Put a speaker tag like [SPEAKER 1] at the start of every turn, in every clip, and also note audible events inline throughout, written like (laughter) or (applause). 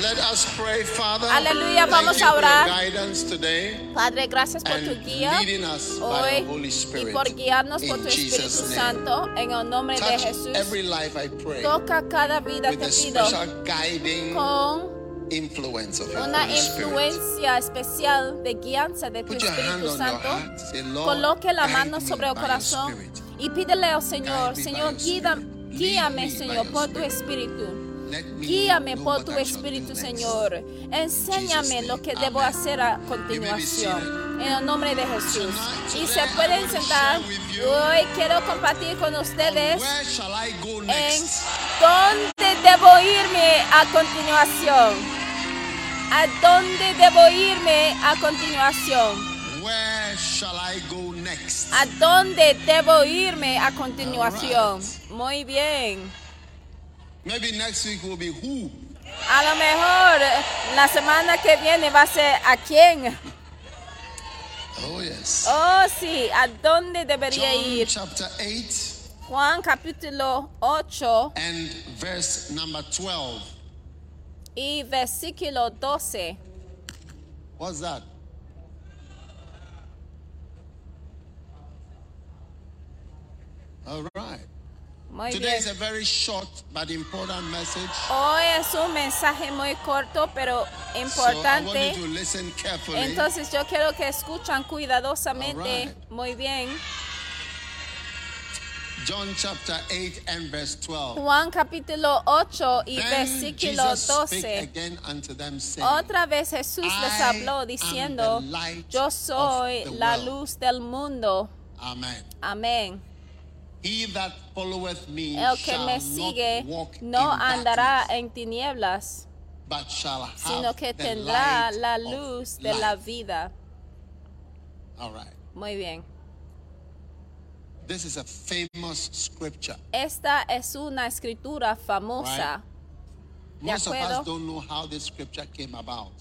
[SPEAKER 1] Let us pray, Father.
[SPEAKER 2] Aleluya, vamos a orar.
[SPEAKER 1] today
[SPEAKER 2] Padre, gracias por tu guía hoy y por guiarnos por tu Espíritu
[SPEAKER 1] Jesus' name.
[SPEAKER 2] Santo en el nombre de
[SPEAKER 1] Touch
[SPEAKER 2] Jesús.
[SPEAKER 1] every life, I pray,
[SPEAKER 2] Toca cada vida, te pido, con
[SPEAKER 1] influence of your
[SPEAKER 2] una
[SPEAKER 1] Holy
[SPEAKER 2] influencia especial de guianza de tu
[SPEAKER 1] Put
[SPEAKER 2] Espíritu Santo.
[SPEAKER 1] Say,
[SPEAKER 2] Coloque la mano sobre el corazón y pídele al Señor, Señor, guíame, Señor, por tu. Espíritu. Guíame por tu Espíritu. Señor. Enséñame lo que debo hacer a continuación. En el nombre de Jesús. Y se pueden sentar. Hoy quiero compartir con ustedes
[SPEAKER 1] Where shall I go
[SPEAKER 2] en dónde debo irme a continuación. ¿A dónde debo irme a continuación?
[SPEAKER 1] Where shall I go next?
[SPEAKER 2] ¿A dónde debo irme a continuación? Muy bien.
[SPEAKER 1] Maybe next week will be who.
[SPEAKER 2] A lo mejor eh, la semana que viene va a ser a quién.
[SPEAKER 1] Oh, yes.
[SPEAKER 2] Oh, sí, ¿a dónde debería
[SPEAKER 1] John
[SPEAKER 2] ir?
[SPEAKER 1] chapter 8
[SPEAKER 2] Juan capítulo 8
[SPEAKER 1] and verse number 12.
[SPEAKER 2] y versículo 12.
[SPEAKER 1] What's that? All right.
[SPEAKER 2] Muy
[SPEAKER 1] Today
[SPEAKER 2] bien.
[SPEAKER 1] is a very short but important message.
[SPEAKER 2] Hoy es un mensaje muy corto pero
[SPEAKER 1] So I want
[SPEAKER 2] importante.
[SPEAKER 1] you to listen carefully.
[SPEAKER 2] Entonces yo quiero que escuchan cuidadosamente. Muy bien.
[SPEAKER 1] John chapter 8 and verse 12.
[SPEAKER 2] Juan capítulo 8 y
[SPEAKER 1] Then
[SPEAKER 2] versículo
[SPEAKER 1] Jesus spake
[SPEAKER 2] 12.
[SPEAKER 1] again unto them, saying,
[SPEAKER 2] Otra vez Jesús les habló diciendo, yo soy la
[SPEAKER 1] world."
[SPEAKER 2] luz del mundo. Amén.
[SPEAKER 1] He that followeth me
[SPEAKER 2] El que me sigue no andará en tinieblas,
[SPEAKER 1] but shall have
[SPEAKER 2] sino que
[SPEAKER 1] the
[SPEAKER 2] tendrá
[SPEAKER 1] light
[SPEAKER 2] la
[SPEAKER 1] of
[SPEAKER 2] luz de la
[SPEAKER 1] life.
[SPEAKER 2] vida.
[SPEAKER 1] All right.
[SPEAKER 2] Muy bien.
[SPEAKER 1] This is a famous scripture.
[SPEAKER 2] Esta es una escritura famosa. De acuerdo.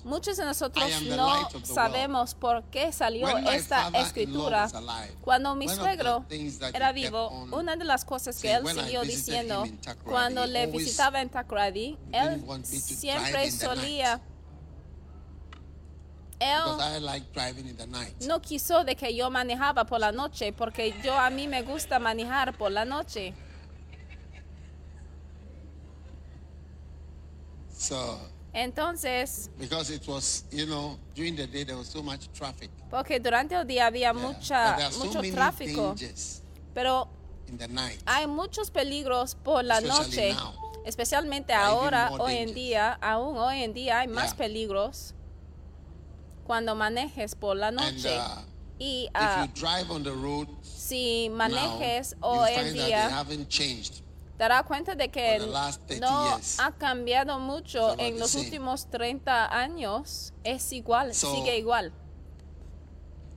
[SPEAKER 2] Muchos de nosotros no sabemos por qué salió esta escritura. Cuando mi suegro era vivo, una de las cosas que él siguió diciendo cuando le visitaba en Takoradi, él siempre solía, él
[SPEAKER 1] I like driving in the night.
[SPEAKER 2] no quiso de que yo manejaba por la noche porque yo a mí me gusta manejar por la noche.
[SPEAKER 1] So,
[SPEAKER 2] Entonces,
[SPEAKER 1] because it was, you know, during the day there was so much traffic.
[SPEAKER 2] porque durante el día había
[SPEAKER 1] Yeah.
[SPEAKER 2] Mucha
[SPEAKER 1] there are so
[SPEAKER 2] mucho tráfico, pero
[SPEAKER 1] in the night.
[SPEAKER 2] Hay muchos peligros por la
[SPEAKER 1] Especially
[SPEAKER 2] noche,
[SPEAKER 1] now.
[SPEAKER 2] especialmente
[SPEAKER 1] There are
[SPEAKER 2] ahora, hoy en
[SPEAKER 1] dangers.
[SPEAKER 2] día, aún hoy en día hay más peligros cuando manejes por la
[SPEAKER 1] and
[SPEAKER 2] noche.
[SPEAKER 1] uh,
[SPEAKER 2] y
[SPEAKER 1] if
[SPEAKER 2] ah,
[SPEAKER 1] you drive on the road
[SPEAKER 2] si manejes hoy en día, darás cuenta de que
[SPEAKER 1] for the last 30
[SPEAKER 2] no ha cambiado mucho en los últimos 30 años. Es igual,
[SPEAKER 1] So,
[SPEAKER 2] sigue igual.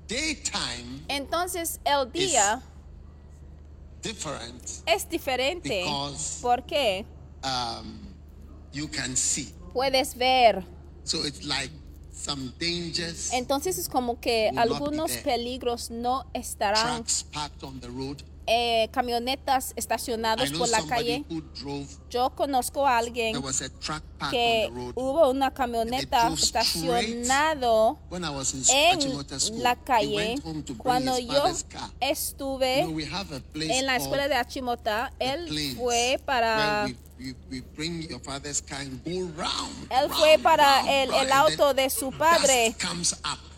[SPEAKER 1] Daytime
[SPEAKER 2] Entonces el día
[SPEAKER 1] different
[SPEAKER 2] es diferente.
[SPEAKER 1] because-
[SPEAKER 2] ¿Por qué?
[SPEAKER 1] um, you can see.
[SPEAKER 2] Puedes ver.
[SPEAKER 1] So it's like some dangers,
[SPEAKER 2] Entonces es como que algunos peligros no estarán.
[SPEAKER 1] trucks on the road.
[SPEAKER 2] Eh, camionetas
[SPEAKER 1] know
[SPEAKER 2] por la calle. Yo conozco a alguien
[SPEAKER 1] a
[SPEAKER 2] que hubo una camioneta estacionado en la calle cuando yo estuve
[SPEAKER 1] You know, we have a place
[SPEAKER 2] en la escuela de Achimota. Él fue para
[SPEAKER 1] where we, we, we bring your father's car and go round.
[SPEAKER 2] él
[SPEAKER 1] round,
[SPEAKER 2] fue para
[SPEAKER 1] round,
[SPEAKER 2] el, el auto de su padre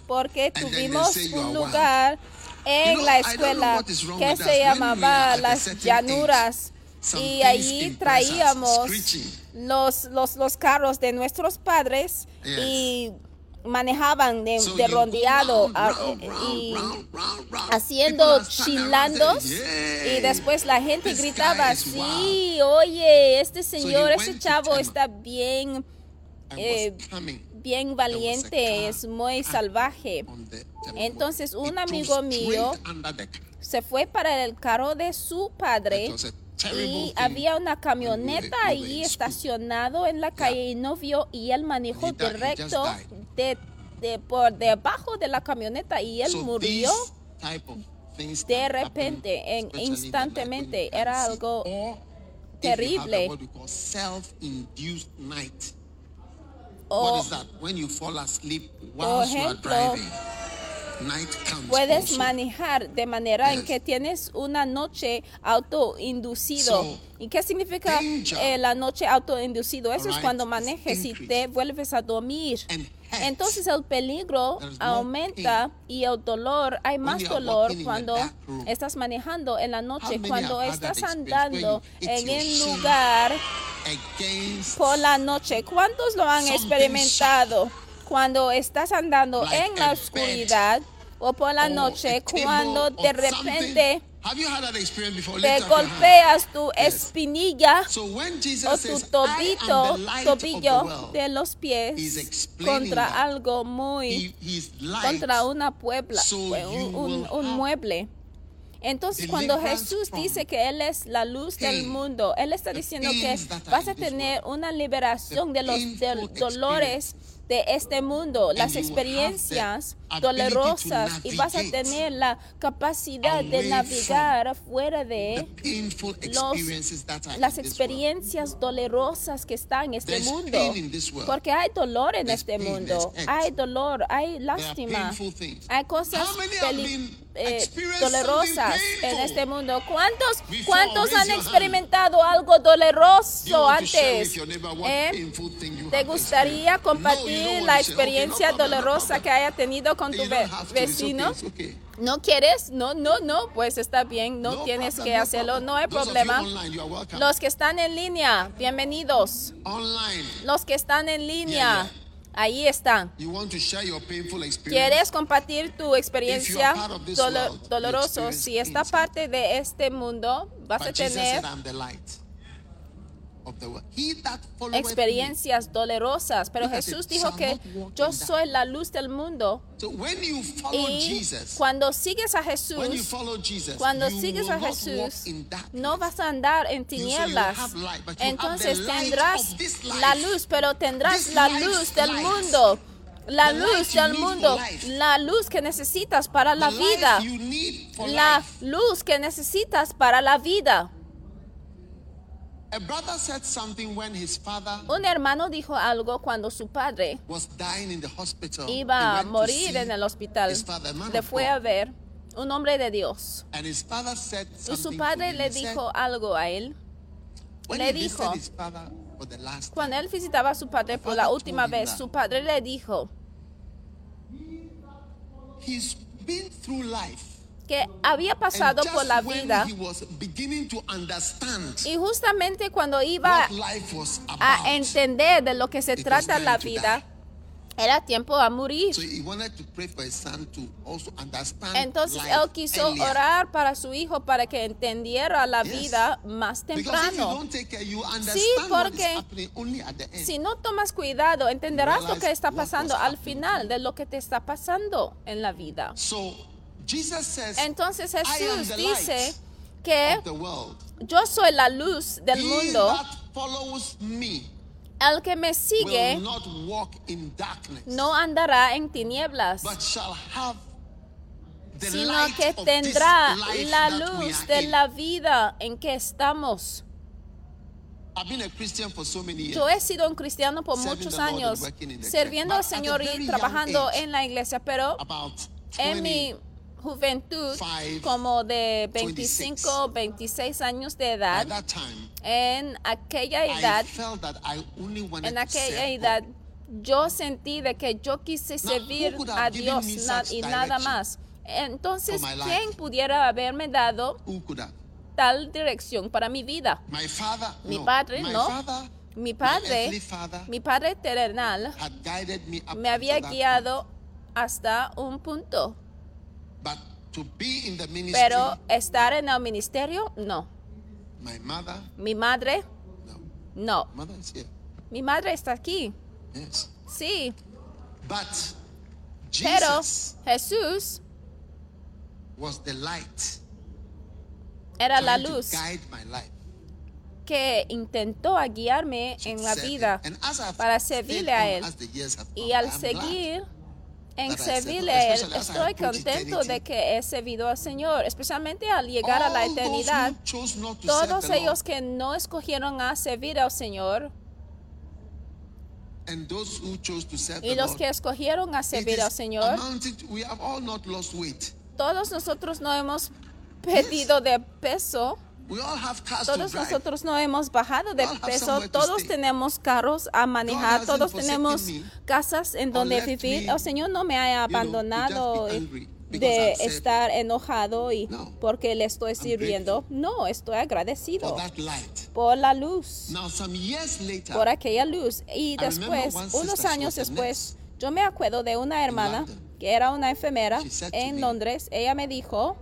[SPEAKER 2] porque tuvimos un lugar en la escuela que se llamaba las llanuras y allí traíamos los, los, los carros de nuestros padres y manejaban de, rondeado
[SPEAKER 1] round,
[SPEAKER 2] a-
[SPEAKER 1] round, round,
[SPEAKER 2] y haciendo chilandos y
[SPEAKER 1] "Yay,
[SPEAKER 2] después la gente gritaba, sí, oye, este señor, este chavo está bien,
[SPEAKER 1] wild," and
[SPEAKER 2] eh, bien valiente, es muy salvaje. Entonces, un amigo mío. Se fue para el carro de su padre y había una camioneta ahí estacionado en la calle y no vio y él manejó directo de, de por debajo de la camioneta y él murió de repente, en- instantemente. Era algo terrible.
[SPEAKER 1] what we call self-induced night.
[SPEAKER 2] O
[SPEAKER 1] what is that? When you fall asleep
[SPEAKER 2] por
[SPEAKER 1] while you are
[SPEAKER 2] ejemplo, puedes manejar de manera en que tienes una noche autoinducido. ¿Y qué significa eh, la noche autoinducido? Eso es cuando manejes y te vuelves a dormir. (laughs) Entonces el peligro aumenta y el dolor, hay más dolor cuando estás manejando en la noche, cuando estás andando en
[SPEAKER 1] shin
[SPEAKER 2] lugar por la noche. ¿Cuántos lo han experimentado? Cuando estás andando en la oscuridad o por la
[SPEAKER 1] or
[SPEAKER 2] noche, cuando de repente
[SPEAKER 1] something. Have you had that experience before?
[SPEAKER 2] te golpeas tu espinilla
[SPEAKER 1] So when Jesus
[SPEAKER 2] o tu tobito, tobillo de los pies contra algo muy contra una puebla, un, un- un mueble. Entonces cuando Jesús dice que Él es la luz del mundo, Él está diciendo que vas a tener una liberación de los del- dolores de este mundo, las experiencias dolorosas y vas a tener la capacidad de navegar fuera de los, las experiencias dolorosas que están en este mundo. Porque hay dolor en este mundo. Hay dolor, hay lástima. Hay cosas eh, dolorosas en este mundo. ¿Cuántos, cuántos han experimentado algo doloroso antes? ¿Eh? ¿Te gustaría compartir la experiencia dolorosa que haya tenido con tu ve-
[SPEAKER 1] to, it's okay,
[SPEAKER 2] vecino?
[SPEAKER 1] okay.
[SPEAKER 2] ¿No quieres? No, no, no. Pues está bien. No,
[SPEAKER 1] No
[SPEAKER 2] tienes
[SPEAKER 1] problem,
[SPEAKER 2] que hacerlo. No hay
[SPEAKER 1] Those
[SPEAKER 2] problema.
[SPEAKER 1] online.
[SPEAKER 2] Los que están en línea, bienvenidos.
[SPEAKER 1] Online,
[SPEAKER 2] Los que están en línea,
[SPEAKER 1] Yeah,
[SPEAKER 2] ahí están.
[SPEAKER 1] you want to share your painful experience.
[SPEAKER 2] ¿Quieres compartir tu experiencia dolo-
[SPEAKER 1] experience
[SPEAKER 2] Si esta parte de este mundo, vas a
[SPEAKER 1] But
[SPEAKER 2] tener experiencias dolorosas. Pero Jesús dijo que yo soy la luz del mundo.
[SPEAKER 1] So when you follow
[SPEAKER 2] Y
[SPEAKER 1] Jesus,
[SPEAKER 2] cuando sigues a
[SPEAKER 1] when you
[SPEAKER 2] Jesús,
[SPEAKER 1] follow Jesus,
[SPEAKER 2] cuando sigues a Jesús, no vas a andar en tinieblas. Entonces tendrás la luz, pero tendrás la luz del mundo. La luz del mundo, la luz que necesitas para la vida, la luz que necesitas para la vida.
[SPEAKER 1] A brother said something when his father
[SPEAKER 2] Un hermano dijo algo cuando su padre
[SPEAKER 1] was dying in the hospital.
[SPEAKER 2] iba a morir en el hospital.
[SPEAKER 1] his father, a man
[SPEAKER 2] Le fue a ver un hombre de Dios.
[SPEAKER 1] And his father said
[SPEAKER 2] Y su padre le dijo algo a él.
[SPEAKER 1] when
[SPEAKER 2] le
[SPEAKER 1] he
[SPEAKER 2] dijo-
[SPEAKER 1] visited his father for the last time,
[SPEAKER 2] Cuando él visitaba a su padre por la última vez, su padre le dijo que había pasado por la vida y justamente cuando iba a entender de lo que se trata la vida, era tiempo a morir.
[SPEAKER 1] so he wanted to pray for his son to also understand
[SPEAKER 2] Entonces él quiso orar para su hijo para que entendiera la vida más temprano. Sí, porque. Si no tomas cuidado, entenderás lo que está pasando al final de lo que te está pasando en la vida.
[SPEAKER 1] So Jesus says,
[SPEAKER 2] Entonces Jesús
[SPEAKER 1] the
[SPEAKER 2] dice que yo soy la luz del mundo.
[SPEAKER 1] that follows me
[SPEAKER 2] El que me
[SPEAKER 1] will
[SPEAKER 2] sigue
[SPEAKER 1] not walk in darkness,
[SPEAKER 2] no andará en tinieblas,
[SPEAKER 1] but shall have the
[SPEAKER 2] sino
[SPEAKER 1] light
[SPEAKER 2] que tendrá
[SPEAKER 1] life
[SPEAKER 2] la luz de la vida en que estamos.
[SPEAKER 1] I've been a Christian for so many years.
[SPEAKER 2] Yo he sido un cristiano por
[SPEAKER 1] Serving
[SPEAKER 2] muchos
[SPEAKER 1] the Lord and
[SPEAKER 2] años,
[SPEAKER 1] working in the
[SPEAKER 2] sirviendo al Señor y trabajando en la iglesia, pero en
[SPEAKER 1] 20,
[SPEAKER 2] mi juventud,
[SPEAKER 1] five,
[SPEAKER 2] como de
[SPEAKER 1] 26.
[SPEAKER 2] 25, 26 años de edad,
[SPEAKER 1] time,
[SPEAKER 2] en aquella edad, en aquella edad, yo sentí de que yo quise
[SPEAKER 1] Now,
[SPEAKER 2] servir a Dios na- y nada más. Entonces. ¿quién pudiera haberme dado tal dirección para mi vida?
[SPEAKER 1] My father,
[SPEAKER 2] Mi
[SPEAKER 1] no.
[SPEAKER 2] padre,
[SPEAKER 1] my
[SPEAKER 2] no.
[SPEAKER 1] father,
[SPEAKER 2] Mi padre, mi padre terrenal,
[SPEAKER 1] me
[SPEAKER 2] había guiado hasta un punto.
[SPEAKER 1] But to be in the ministry,
[SPEAKER 2] Pero estar en el ministerio, no.
[SPEAKER 1] my mother,
[SPEAKER 2] Mi madre,
[SPEAKER 1] no.
[SPEAKER 2] no.
[SPEAKER 1] Mother is here.
[SPEAKER 2] Mi madre está aquí.
[SPEAKER 1] Yes.
[SPEAKER 2] Sí.
[SPEAKER 1] But
[SPEAKER 2] Pero
[SPEAKER 1] Jesus
[SPEAKER 2] Jesús
[SPEAKER 1] was the light
[SPEAKER 2] era la luz
[SPEAKER 1] guide my life.
[SPEAKER 2] que intentó guiarme en la vida para servirle a Él. Y al seguir en servirle estoy contento de que he servido al Señor, especialmente al llegar a la eternidad. Todos ellos que no escogieron a servir al Señor
[SPEAKER 1] and those who chose to serve
[SPEAKER 2] y los que escogieron a servir al Señor,
[SPEAKER 1] amounting to- we have all not lost weight.
[SPEAKER 2] todos nosotros no hemos perdido de peso. Todos nosotros no hemos bajado de peso, todos tenemos carros a manejar, todos tenemos casas en donde vivir. El Señor no me ha abandonado de estar enojado y porque le estoy sirviendo. No, estoy agradecido por la luz, por aquella luz. Y después, unos años después, yo me acuerdo de una hermana que era una enfermera en Londres. Ella me dijo,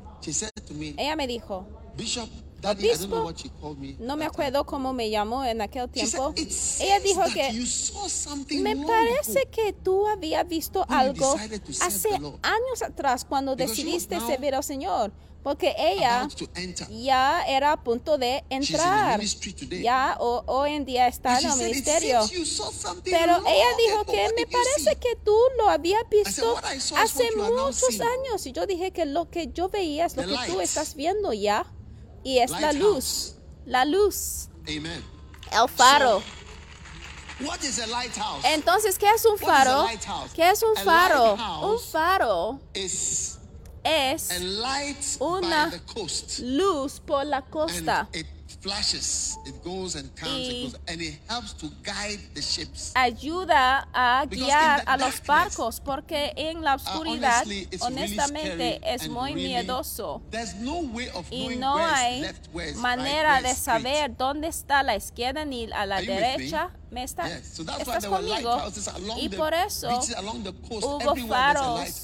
[SPEAKER 2] ella me dijo,
[SPEAKER 1] Bishop, Daddy, I don't know
[SPEAKER 2] Obispo,
[SPEAKER 1] what she called me.
[SPEAKER 2] no me
[SPEAKER 1] that time."
[SPEAKER 2] acuerdo cómo me llamó en aquel tiempo.
[SPEAKER 1] "It
[SPEAKER 2] Ella dijo que me parece que tú habías visto algo hace
[SPEAKER 1] the Lord."
[SPEAKER 2] años atrás cuando decidiste servir al Señor, porque ella ya era a punto de entrar. Ya ho- hoy en día está en el
[SPEAKER 1] said, "It
[SPEAKER 2] ministerio. Pero ella dijo que me parece
[SPEAKER 1] see?"
[SPEAKER 2] que tú lo habías visto
[SPEAKER 1] "What I saw is
[SPEAKER 2] hace muchos
[SPEAKER 1] seeing."
[SPEAKER 2] años. Y yo dije que lo que yo veía es lo que tú estás viendo ya. Y es la luz. La luz. El faro. Entonces, ¿qué es un faro? ¿Qué es un faro? Un faro es Una luz por la costa.
[SPEAKER 1] It flashes, it goes and comes,
[SPEAKER 2] Y-
[SPEAKER 1] it goes, and it helps to guide the ships.
[SPEAKER 2] Ayuda a guiar a los barcos porque en la oscuridad,
[SPEAKER 1] it's really
[SPEAKER 2] honestamente, es muy
[SPEAKER 1] really-
[SPEAKER 2] miedoso.
[SPEAKER 1] There's no way of
[SPEAKER 2] Y no hay
[SPEAKER 1] left,
[SPEAKER 2] manera
[SPEAKER 1] right,
[SPEAKER 2] de
[SPEAKER 1] straight.
[SPEAKER 2] saber dónde está la izquierda ni a la
[SPEAKER 1] me?
[SPEAKER 2] derecha. ¿Me está,
[SPEAKER 1] Yes, so that's why
[SPEAKER 2] ¿Estás conmigo? Y por eso
[SPEAKER 1] beaches, along the coast,
[SPEAKER 2] hubo faros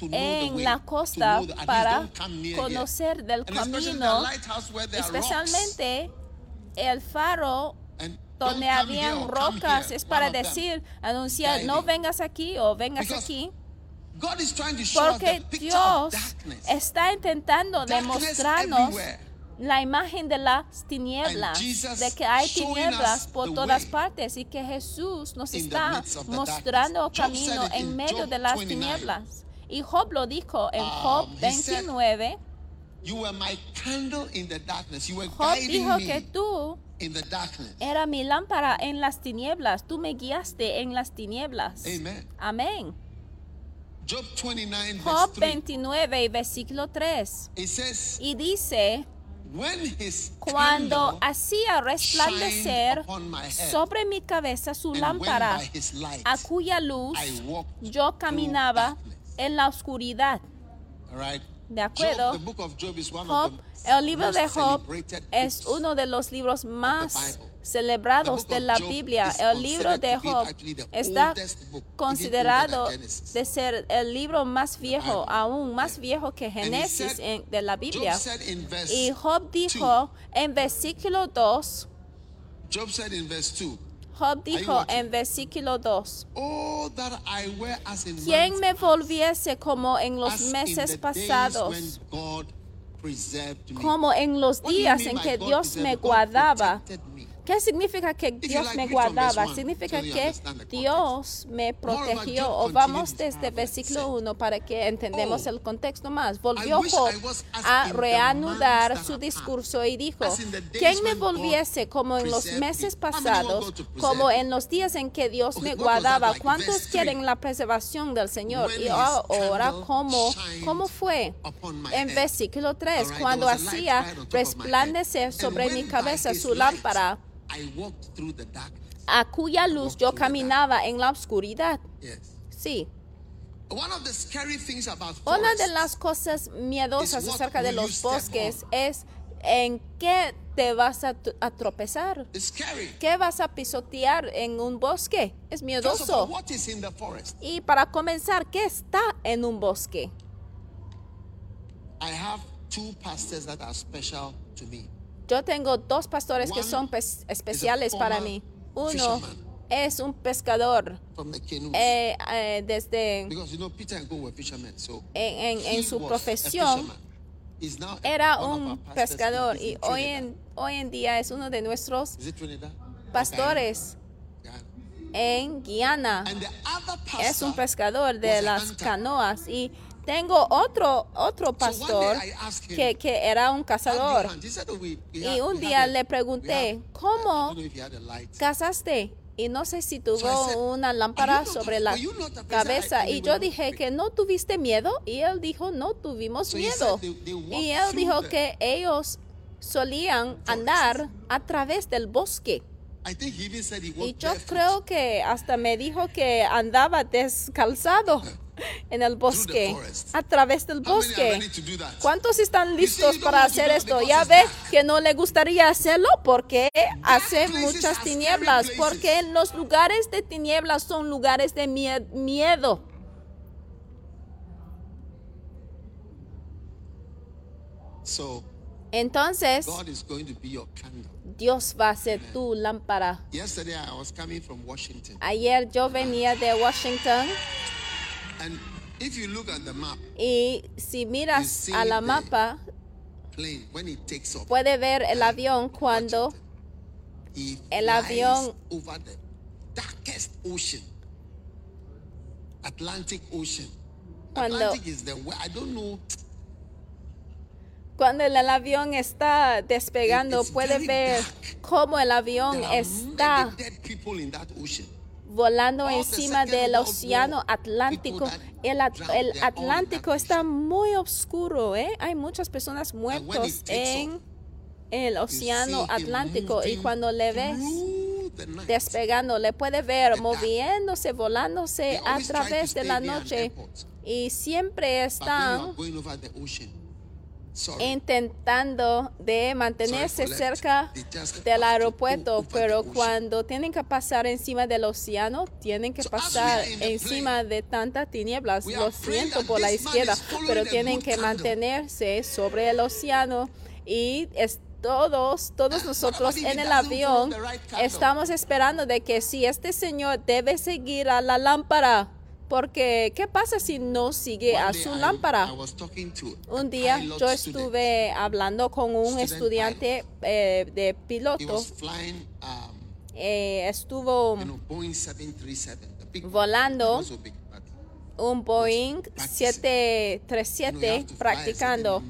[SPEAKER 2] en la costa para conocer del camino, especialmente el faro donde habían rocas es para decir, anunciar, no vengas aquí o vengas aquí.
[SPEAKER 1] God is trying to show us
[SPEAKER 2] Porque Dios está intentando demostrarnos la imagen de las tinieblas, de que hay tinieblas por todas partes y que Jesús nos está mostrando.
[SPEAKER 1] Job
[SPEAKER 2] camino en medio de las
[SPEAKER 1] 29.
[SPEAKER 2] tinieblas. Y Job lo dijo en
[SPEAKER 1] Um,
[SPEAKER 2] Job
[SPEAKER 1] he said,
[SPEAKER 2] 29.
[SPEAKER 1] You were my candle in the darkness. You were
[SPEAKER 2] Job
[SPEAKER 1] guiding
[SPEAKER 2] dijo
[SPEAKER 1] me
[SPEAKER 2] que tú
[SPEAKER 1] in the darkness.
[SPEAKER 2] era mi lámpara en las tinieblas, tú me guiaste en las tinieblas.
[SPEAKER 1] Amen.
[SPEAKER 2] Amén.
[SPEAKER 1] Job 29,
[SPEAKER 2] Job
[SPEAKER 1] verse 3.
[SPEAKER 2] 29 y versículo 3.
[SPEAKER 1] It says,
[SPEAKER 2] Y dice,
[SPEAKER 1] When his
[SPEAKER 2] cuando hacía resplandecer sobre mi cabeza su lámpara, a cuya luz yo caminaba. En la oscuridad. ¿De acuerdo?
[SPEAKER 1] Job, the book of Job is one
[SPEAKER 2] Job,
[SPEAKER 1] of the
[SPEAKER 2] el libro de Job
[SPEAKER 1] celebrated
[SPEAKER 2] es uno de los libros más celebrados de la
[SPEAKER 1] Job
[SPEAKER 2] Biblia.
[SPEAKER 1] is
[SPEAKER 2] El libro de Job está considerado de ser el libro más viejo, aún más viejo que Génesis de la Biblia.
[SPEAKER 1] Job said in verse
[SPEAKER 2] Y Job dijo en versículo 2,
[SPEAKER 1] Job said in verse 2,
[SPEAKER 2] Job
[SPEAKER 1] you
[SPEAKER 2] dijo en versículo 2,
[SPEAKER 1] Oh, that I were as in
[SPEAKER 2] ¿quién
[SPEAKER 1] months
[SPEAKER 2] me volviese como en los meses pasados? Como en los días en que Dios me guardaba. ¿Qué significa que Dios me guardaba? Significa que. Dios me protegió. O vamos desde versículo
[SPEAKER 1] said,
[SPEAKER 2] 1 para que entendemos
[SPEAKER 1] "Oh,
[SPEAKER 2] el contexto más. Volvió Job a reanudar su discurso y dijo, ¿quién me volviese como en los meses
[SPEAKER 1] me?" How many want
[SPEAKER 2] pasados, como en los días en que Dios me guardaba? ¿Cuántos quieren la preservación del Señor? Y ahora, ¿cómo, cómo fue? En versículo 3,
[SPEAKER 1] All right,
[SPEAKER 2] cuando hacía resplandecer
[SPEAKER 1] And
[SPEAKER 2] sobre mi cabeza su lámpara,
[SPEAKER 1] I walked through the darkness.
[SPEAKER 2] a cuya luz yo caminaba en la oscuridad.
[SPEAKER 1] Yes.
[SPEAKER 2] Sí.
[SPEAKER 1] One of the scary things about
[SPEAKER 2] Una de las cosas miedosas acerca de los bosques es en qué te vas a, a tropezar. ¿Qué vas a pisotear en un bosque? Es miedoso. Y para comenzar, ¿qué está en un bosque?
[SPEAKER 1] I have two pastors that are special to me.
[SPEAKER 2] Yo tengo dos pastores que son especiales para mí. Uno es un pescador. Eh, eh, desde
[SPEAKER 1] because you know Peter and Go were fishermen, so
[SPEAKER 2] en, en- su profesión era un pescador y hoy en, hoy en día es uno de nuestros pastores en Guiana. Es un pescador de las canoas y tengo otro otro pastor
[SPEAKER 1] him,
[SPEAKER 2] que, que era un cazador
[SPEAKER 1] hunt? He said, "Oh, we- we
[SPEAKER 2] y un día le pregunté cómo cazaste y no sé si tuvo
[SPEAKER 1] So I said,
[SPEAKER 2] una
[SPEAKER 1] "Are
[SPEAKER 2] lámpara sobre la
[SPEAKER 1] were you not afraid?"
[SPEAKER 2] cabeza y yo dije que no tuviste miedo y él dijo no tuvimos
[SPEAKER 1] So
[SPEAKER 2] miedo
[SPEAKER 1] they- they
[SPEAKER 2] y él dijo
[SPEAKER 1] the
[SPEAKER 2] que ellos solían andar a través del bosque.
[SPEAKER 1] I think he even said he
[SPEAKER 2] y yo
[SPEAKER 1] barefoot.
[SPEAKER 2] creo que hasta me dijo que andaba descalzado (laughs) en el bosque a través del bosque? ¿Cuántos están listos para hacer esto? Ya ve que no le gustaría hacerlo porque hace muchas tinieblas, porque los lugares de tinieblas son lugares de mie- miedo.
[SPEAKER 1] So
[SPEAKER 2] Entonces,
[SPEAKER 1] God is going to be your candle.
[SPEAKER 2] Dios va a ser tu lámpara.
[SPEAKER 1] Yesterday I was coming from Washington,
[SPEAKER 2] Ayer yo venía de Washington y si miras a la
[SPEAKER 1] the-
[SPEAKER 2] mapa, puede ver el avión cuando el avión-. Cuando-. Cuando el avión está despegando, puede ver cómo el avión está volando encima del océano Atlántico. El, el Atlántico está muy oscuro, ¿eh? Hay muchas personas muertas en el océano Atlántico. Y cuando le ves despegando, le puede ver moviéndose, volándose a través de la noche. y siempre están intentando de mantenerse cerca del aeropuerto, pero cuando tienen que pasar encima del océano, tienen que pasar encima de tantas tinieblas. Lo siento por la izquierda, pero tienen que mantenerse sobre el océano y es todos, todos nosotros en el avión estamos esperando de que si este señor debe seguir a la lámpara, porque ¿qué pasa si no sigue a su lámpara?
[SPEAKER 1] I was talking to
[SPEAKER 2] Un día yo estuve hablando con un estudiante eh, de piloto.
[SPEAKER 1] um,
[SPEAKER 2] Eh, estuvo
[SPEAKER 1] you know, Boeing 737, the big
[SPEAKER 2] Volando. un Boeing
[SPEAKER 1] practicing. you know, you
[SPEAKER 2] 737
[SPEAKER 1] have to fly a certain
[SPEAKER 2] practicando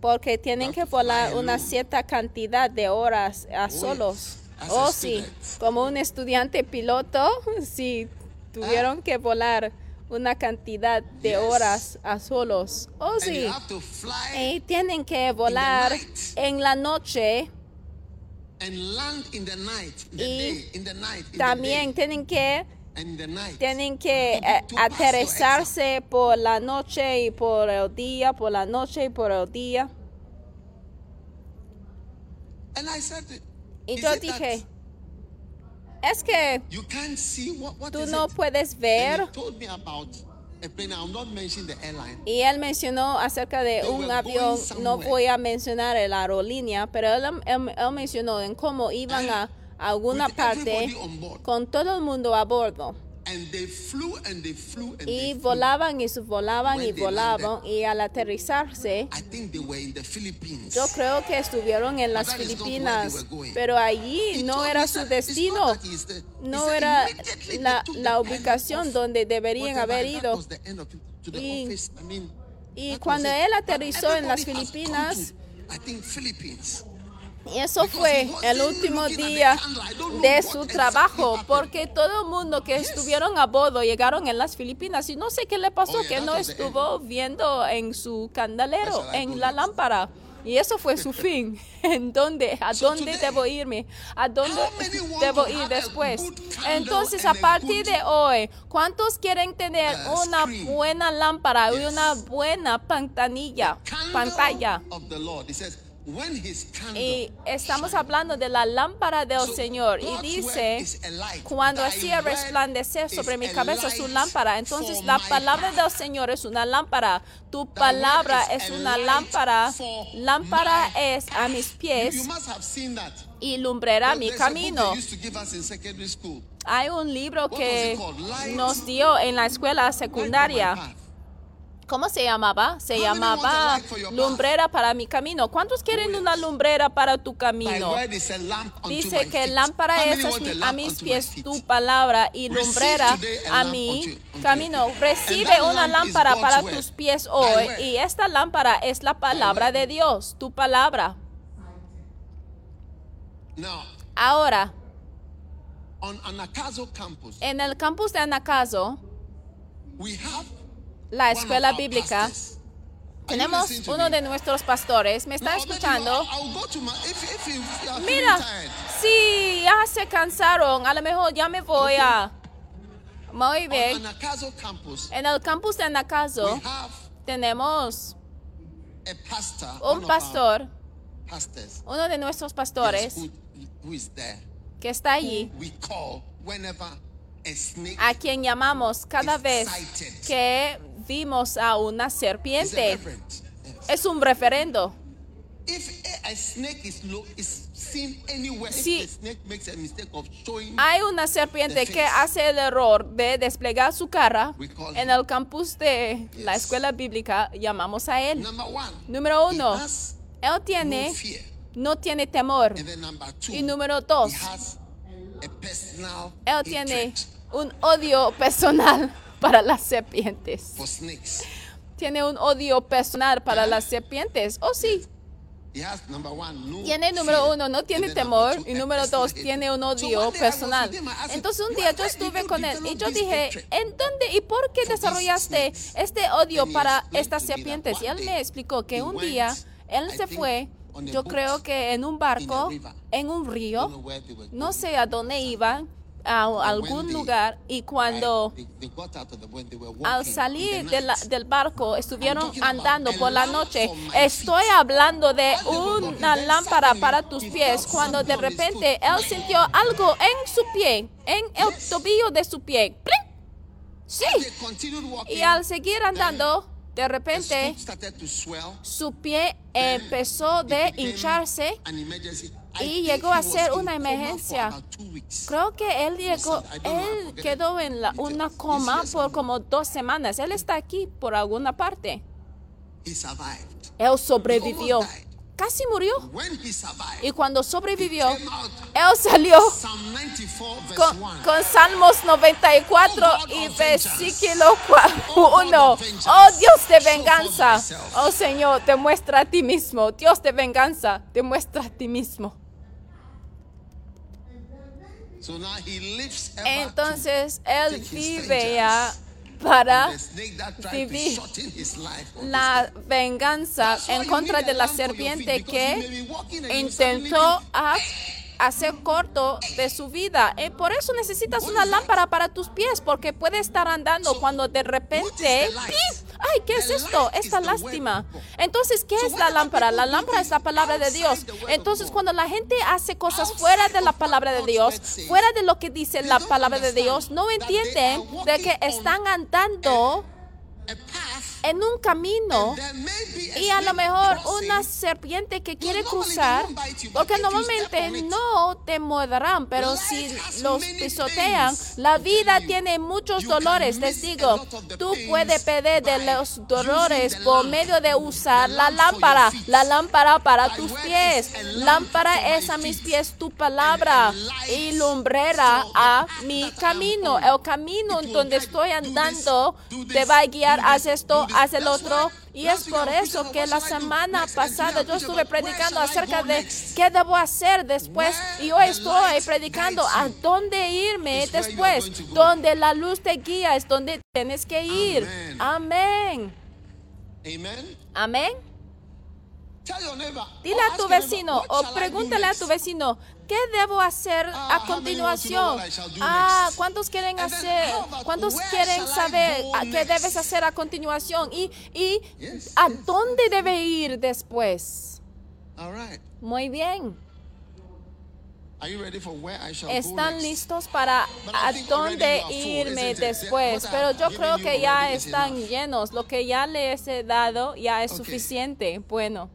[SPEAKER 2] porque tienen que volar una cierta cantidad de horas a
[SPEAKER 1] yes.
[SPEAKER 2] solos. Oh, sí, como un estudiante piloto, (laughs) sí, tuvieron que volar una cantidad de horas a solos. Oh, sí. Y tienen que volar en la noche. Y también tienen que tienen que eh, aterrizarse por la noche y por el día, por la noche y por el día. Y
[SPEAKER 1] "Is
[SPEAKER 2] yo dije, es que
[SPEAKER 1] you can't see what, what
[SPEAKER 2] tú no
[SPEAKER 1] it?"
[SPEAKER 2] puedes ver. Y él mencionó acerca de
[SPEAKER 1] They
[SPEAKER 2] un avión, no voy a mencionar la aerolínea, pero él, él- él mencionó en cómo iban a, a alguna parte con todo el mundo a bordo. Y volaban y volaban y volaban y al aterrizarse. Yo creo que estuvieron en las Filipinas, pero allí no era su destino, no era la, la ubicación donde deberían haber ido. Y- Y cuando él aterrizó en las Filipinas, y eso fue el último día de su trabajo, porque todo el mundo que estuvieron a bordo llegaron en las Filipinas y no sé qué le pasó, que no estuvo viendo en su
[SPEAKER 1] I
[SPEAKER 2] en la lámpara. Y eso fue su fin. (laughs) ¿En dónde? ¿A dónde debo irme? ¿A dónde debo ir después? Entonces, a partir de hoy, ¿cuántos quieren tener una buena lámpara y una buena pantanilla,
[SPEAKER 1] Candle
[SPEAKER 2] pantalla? Y estamos
[SPEAKER 1] shines."
[SPEAKER 2] hablando de la lámpara del Señor. Y dice, cuando hacía resplandecer sobre mi cabeza su lámpara. Entonces la palabra del Señor es una lámpara. Tu palabra es una lámpara. Lámpara es a mis pies lumbrera mi camino. Hay un libro que nos dio en la escuela secundaria. ¿Cómo se llamaba? Se llamaba lumbrera para mi camino. ¿Cuántos quieren una lumbrera para tu camino? Dice que lámpara es
[SPEAKER 1] a
[SPEAKER 2] mis pies tu palabra y lumbrera
[SPEAKER 1] a
[SPEAKER 2] mi camino. Recibe una lámpara para tus pies hoy y esta lámpara es la palabra de Dios, tu palabra. Ahora, en el campus de Anacazo, la escuela bíblica, tenemos uno de nuestros pastores. ¿Me está escuchando? Mira, si ya se cansaron, a lo mejor ya me voy a... Muy bien. En el campus de
[SPEAKER 1] have
[SPEAKER 2] tenemos un pastor, uno de nuestros pastores que está allí,
[SPEAKER 1] We call whenever a
[SPEAKER 2] quien llamamos cada vez que vimos a una serpiente. Es un referendo.
[SPEAKER 1] If a, a snake is low, is seen anywhere,
[SPEAKER 2] Si-
[SPEAKER 1] if the snake makes a mistake of showing,
[SPEAKER 2] Hay una serpiente que hace el error de desplegar su cara. En el campus de la escuela bíblica llamamos a él. Número uno, él tiene,
[SPEAKER 1] no
[SPEAKER 2] tiene temor. Y número dos, él tiene un odio personal (laughs) para las serpientes.
[SPEAKER 1] for snakes.
[SPEAKER 2] Tiene un odio personal para las serpientes. Oh, sí. Tiene número uno, no tiene temor. Y número dos, tiene un odio personal. Entonces un
[SPEAKER 1] "Why-
[SPEAKER 2] día yo estuve con él y yo dije, ¿en dónde y por qué desarrollaste
[SPEAKER 1] snakes?"
[SPEAKER 2] este odio para estas serpientes? Y él me explicó que un día él se fue, yo creo que en un barco, en un río, no sé a dónde iban, a algún lugar, y cuando... Al salir de la- del barco estuvieron andando por la noche. Estoy hablando de una lámpara para tus pies cuando de repente él sintió algo en su pie, en el tobillo de su pie. ¡Plin! Sí. Y al seguir andando, de repente su pie empezó de hincharse. Y llegó a ser una emergencia. Creo que él llegó, él quedó en la- una coma por como dos semanas. Él está aquí por alguna parte. Él sobrevivió. Casi murió.
[SPEAKER 1] When he survived,
[SPEAKER 2] Y cuando sobrevivió, él salió
[SPEAKER 1] Psalm 94 verse
[SPEAKER 2] con,
[SPEAKER 1] 1.
[SPEAKER 2] con Salmos 94 y versículo 1. Oh Dios de venganza. Oh Señor, te muestra a ti mismo. Dios de venganza, te muestra a ti mismo.
[SPEAKER 1] So now he lives ever
[SPEAKER 2] Entonces
[SPEAKER 1] to
[SPEAKER 2] él vive ya para vivir la venganza en contra de la serpiente que intentó a (coughs) (coughs) hacer corto de su vida. Eh, por eso necesitas una lámpara para tus pies, porque puede estar andando cuando de repente... ¡pip! ¡Ay, qué es esto! Esta lástima. Entonces, ¿qué es la lámpara? La lámpara es la palabra de Dios. Entonces, cuando la gente hace cosas fuera de la palabra de Dios, fuera de lo que dice la palabra de Dios, no entienden de que están andando en un camino y a lo mejor una serpiente que quiere cruzar, porque normalmente no te morderán, pero si los pisotean, la vida tiene muchos dolores. Les digo, tú puedes perder de los dolores por medio de usar la lámpara, la lámpara para tus pies. Lámpara es a mis pies tu palabra y lumbrera a mi camino. El camino en donde estoy
[SPEAKER 1] do
[SPEAKER 2] andando te va a guiar, haz esto, haz el otro. Y es por eso que la semana pasada yo estuve predicando acerca de qué debo hacer después y hoy estoy predicando a dónde irme después, donde la luz te guía es donde tienes que ir. Amén. Amén. Dile a tu vecino
[SPEAKER 1] "What
[SPEAKER 2] o pregúntale a
[SPEAKER 1] next?"
[SPEAKER 2] tu vecino, ¿qué debo hacer
[SPEAKER 1] Ah,
[SPEAKER 2] a
[SPEAKER 1] know
[SPEAKER 2] continuación? Ah? ¿cuántos quieren hacer? ¿Cuántos quieren saber qué debes hacer a continuación? ¿Y, y a dónde debe ir después? Muy bien. ¿Están listos para a dónde irme después? Pero yo creo que ya están llenos. Lo que ya les he dado ya es suficiente. Bueno,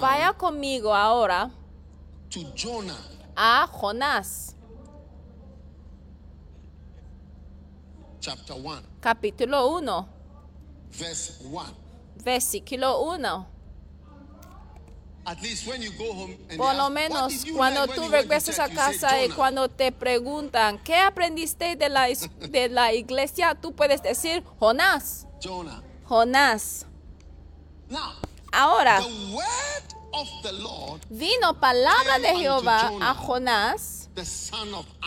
[SPEAKER 2] vaya conmigo ahora
[SPEAKER 1] to Jonah
[SPEAKER 2] a Jonás,
[SPEAKER 1] chapter 1,
[SPEAKER 2] capítulo 1,
[SPEAKER 1] verse 1.
[SPEAKER 2] versículo 1.
[SPEAKER 1] At least when you go home and
[SPEAKER 2] Por lo
[SPEAKER 1] ask, "What
[SPEAKER 2] menos
[SPEAKER 1] you
[SPEAKER 2] cuando tú regresas a
[SPEAKER 1] church?" You say,
[SPEAKER 2] casa y cuando te preguntan, ¿qué aprendiste de la, (laughs) de la iglesia? Tú puedes decir, Jonás,
[SPEAKER 1] Jonah.
[SPEAKER 2] Jonás.
[SPEAKER 1] Now,
[SPEAKER 2] Ahora,
[SPEAKER 1] the word
[SPEAKER 2] vino palabra de Jehová a Jonás,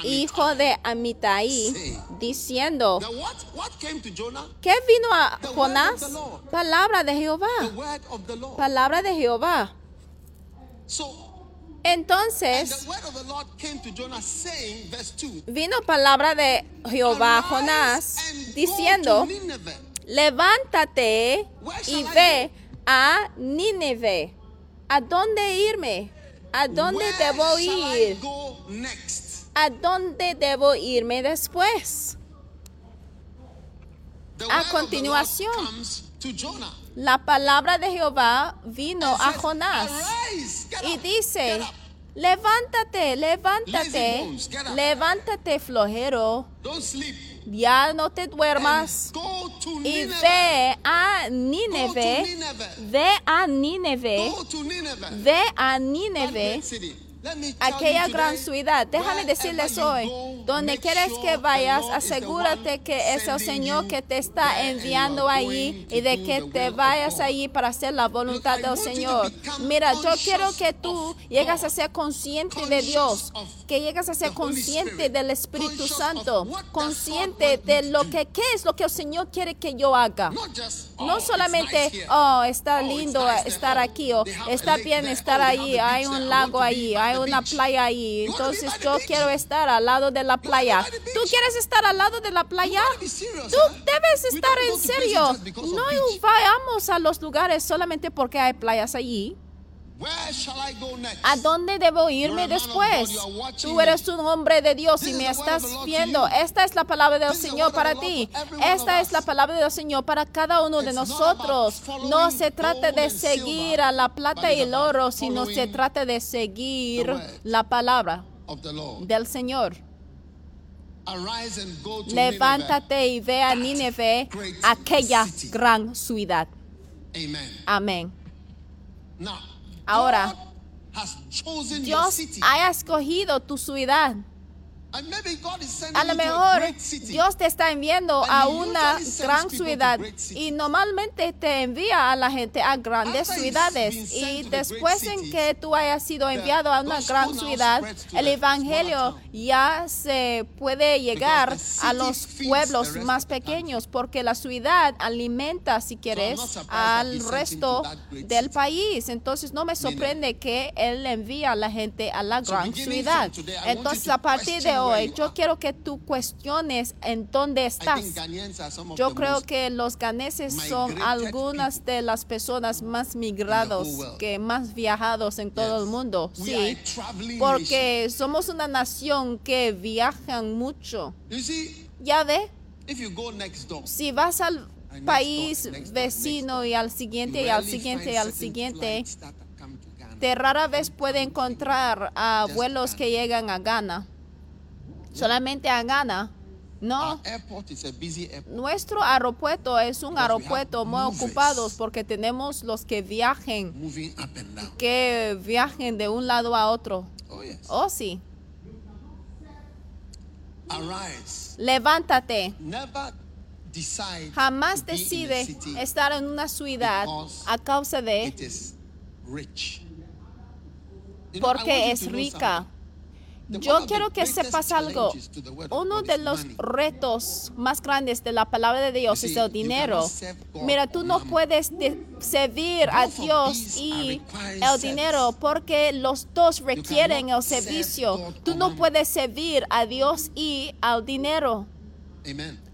[SPEAKER 2] hijo de Amitai, diciendo? ¿qué vino a Jonás? Palabra de Jehová, palabra de Jehová. Entonces,
[SPEAKER 1] word of the Lord came to Jonah saying, verse 2,
[SPEAKER 2] vino palabra de Jehová a
[SPEAKER 1] "Arise
[SPEAKER 2] Jonás, diciendo, levántate y ve a Nínive. ¿A dónde irme? ¿A dónde
[SPEAKER 1] Where
[SPEAKER 2] debo ir? ¿A dónde debo irme después? A continuación. La palabra de Jehová vino a Jonás
[SPEAKER 1] "Arise, get
[SPEAKER 2] y dice, levántate, levántate, levántate flojero. Ya no te duermas. Y ve a Nínive,
[SPEAKER 1] Nineveh.
[SPEAKER 2] ve a Nínive, ve a Nínive. Aquella gran ciudad. Déjame decirles hoy, donde quieres que vayas, asegúrate que es el Señor que te está enviando allí y de que te vayas allí para hacer la voluntad del Señor. Mira, yo quiero que tú llegas a ser consciente de Dios, que llegas a ser consciente del Espíritu Santo, consciente de lo que qué es lo que el Señor quiere que yo haga.
[SPEAKER 1] Oh,
[SPEAKER 2] No
[SPEAKER 1] it's
[SPEAKER 2] solamente, oh, está
[SPEAKER 1] Oh,
[SPEAKER 2] lindo estar
[SPEAKER 1] Oh,
[SPEAKER 2] aquí, o
[SPEAKER 1] they have a
[SPEAKER 2] está bien estar
[SPEAKER 1] Oh,
[SPEAKER 2] allí, hay un lago allí,
[SPEAKER 1] by
[SPEAKER 2] hay una playa
[SPEAKER 1] be
[SPEAKER 2] Entonces yo quiero estar al lado de la playa. ¿Tú quieres estar al lado de la playa? Tú debes estar en serio. No vayamos a los lugares solamente porque hay playas allí. ¿A dónde debo irme después? Tú eres un hombre de Dios y me estás viendo. Esta es la palabra del Señor para ti. Esta es la palabra del Señor para cada uno de nosotros. No se trata de seguir a la plata y el oro, sino se trata de seguir la palabra del Señor. Levántate y ve a Nínive, aquella gran ciudad. Amén. Ahora, Dios ha escogido tu ciudad. A lo mejor. Dios te está enviando
[SPEAKER 1] And
[SPEAKER 2] a una gran ciudad y normalmente te envía a la gente a grandes ciudades y después en que tú hayas sido enviado a una gran ciudad, el evangelio ya se puede llegar a los pueblos más pequeños porque la ciudad alimenta, si quieres, al resto del país. Entonces no me sorprende que él envía a la gente a la gran ciudad. Entonces
[SPEAKER 1] to
[SPEAKER 2] a partir de
[SPEAKER 1] where
[SPEAKER 2] hoy, yo quiero que tú cuestiones en dónde estás. Yo creo que los ganeses son algunas de las personas más migrados, que más viajados en todo el mundo. Sí, porque somos una nación que viajan mucho. Ya ve,
[SPEAKER 1] if you go next door,
[SPEAKER 2] si vas al país vecino y al siguiente y al siguiente y al siguiente, te rara vez puede encontrar a vuelos que llegan a Ghana. Solamente a Ghana. No.
[SPEAKER 1] Our airport is a busy airport.
[SPEAKER 2] Nuestro aeropuerto es un aeropuerto muy ocupado porque tenemos los que viajen,
[SPEAKER 1] moving up and down.
[SPEAKER 2] que viajen de un lado a otro.
[SPEAKER 1] Oh yes.
[SPEAKER 2] Oh sí,
[SPEAKER 1] Arise.
[SPEAKER 2] levántate.
[SPEAKER 1] Never decide
[SPEAKER 2] Jamás decide estar en una ciudad a causa de
[SPEAKER 1] it is rich. You know,
[SPEAKER 2] porque es rica. Yo quiero que sepas algo. Uno de los retos más grandes de la palabra de Dios es el dinero. Mira, tú no puedes de- servir a Dios y el dinero porque los dos requieren el servicio. Tú no puedes servir a Dios y al dinero.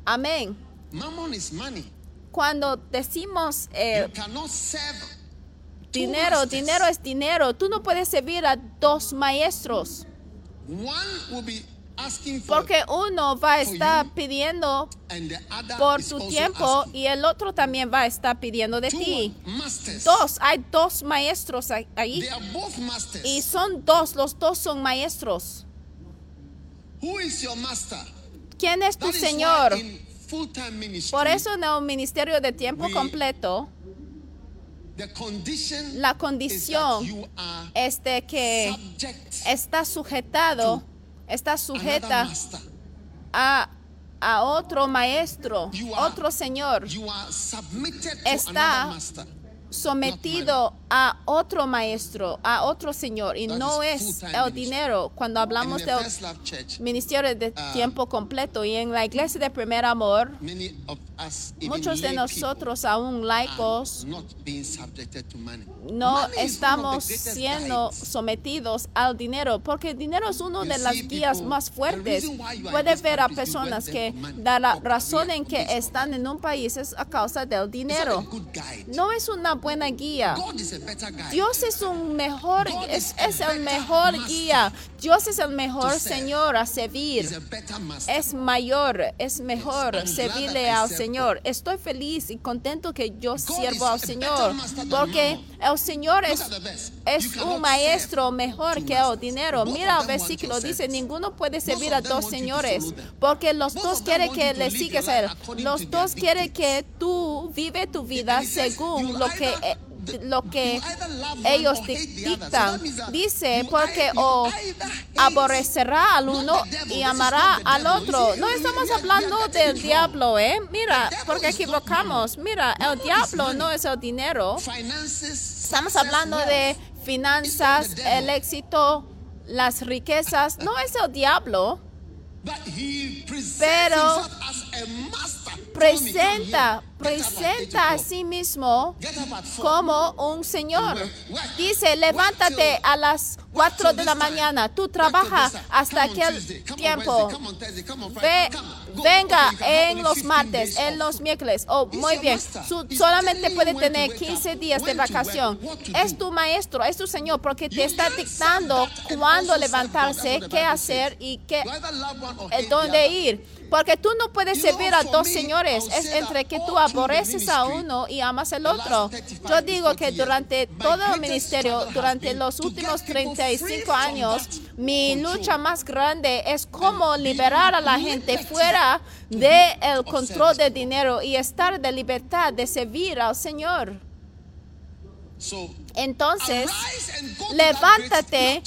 [SPEAKER 2] Amén. Cuando decimos eh, dinero, dinero es dinero. Tú no puedes servir a dos maestros. Porque uno va a estar pidiendo por tu tiempo y el otro también va a estar pidiendo de ti. Dos, hay dos maestros ahí- y son dos, los dos son maestros. ¿Quién es tu Señor? Por eso en el ministerio de tiempo completo, la condición es de que está sujetado, está sujeta a, a otro maestro, otro Señor, Está sometido a otro maestro, a otro Señor, y
[SPEAKER 1] That
[SPEAKER 2] no es el
[SPEAKER 1] ministry.
[SPEAKER 2] dinero. Cuando hablamos del ministerio de
[SPEAKER 1] Ah.
[SPEAKER 2] tiempo completo y en la iglesia de primer amor,
[SPEAKER 1] us,
[SPEAKER 2] muchos de nosotros aún laicos
[SPEAKER 1] are not being subjected to money.
[SPEAKER 2] no
[SPEAKER 1] Money is one of the
[SPEAKER 2] estamos siendo
[SPEAKER 1] guides.
[SPEAKER 2] sometidos al dinero, porque el dinero es uno
[SPEAKER 1] You
[SPEAKER 2] de las guías
[SPEAKER 1] people-
[SPEAKER 2] más fuertes.
[SPEAKER 1] this
[SPEAKER 2] ver a personas que da la razón en que están en un país es a causa del dinero. No es una buena guía.
[SPEAKER 1] God is.
[SPEAKER 2] Dios es un mejor, es, es el mejor guía. Dios es el mejor. Señor a servir. Es mayor, es mejor servirle al Señor. Estoy feliz y contento que yo sirvo al Señor. Porque el Señor es, es un maestro mejor que el dinero. Mira el versículo, dice, ninguno puede servir a dos señores. Porque los dos quieren que le
[SPEAKER 1] your
[SPEAKER 2] a él. Los dos quieren que tú vive tu vida según lo que
[SPEAKER 1] either-
[SPEAKER 2] eh, lo que ellos dictan. Dice, porque o aborrecerá al uno y amará al otro. No estamos hablando del diablo, ¿eh? Mira, porque equivocamos. Mira, el diablo no es el dinero. Estamos hablando de finanzas, el éxito, las riquezas. No es el diablo. Pero Presenta, presenta a
[SPEAKER 1] 8
[SPEAKER 2] sí mismo como un señor. Dice, levántate a las 4 de la mañana. Tú
[SPEAKER 1] Work
[SPEAKER 2] trabaja
[SPEAKER 1] till this time.
[SPEAKER 2] hasta aquel tiempo. Ve, venga en los
[SPEAKER 1] 15
[SPEAKER 2] martes, en los miércoles. Oh, muy bien. solamente puede tener
[SPEAKER 1] wake
[SPEAKER 2] 15
[SPEAKER 1] up,
[SPEAKER 2] días de vacación. Es tu maestro, es tu señor, porque te está dictando cuándo levantarse, qué hacer y qué eh, dónde ir. Porque tú no puedes servir a dos señores. Es entre que tú aborreces a uno y amas
[SPEAKER 1] last
[SPEAKER 2] otro.
[SPEAKER 1] 35
[SPEAKER 2] Yo digo que
[SPEAKER 1] 40 years,
[SPEAKER 2] durante todo el ministerio, durante los últimos
[SPEAKER 1] people free
[SPEAKER 2] 35
[SPEAKER 1] from
[SPEAKER 2] años, mi lucha más grande es cómo liberar a la gente fuera
[SPEAKER 1] to
[SPEAKER 2] de el control
[SPEAKER 1] service
[SPEAKER 2] de
[SPEAKER 1] to God.
[SPEAKER 2] dinero y estar de libertad de servir al Señor.
[SPEAKER 1] So,
[SPEAKER 2] Entonces, levántate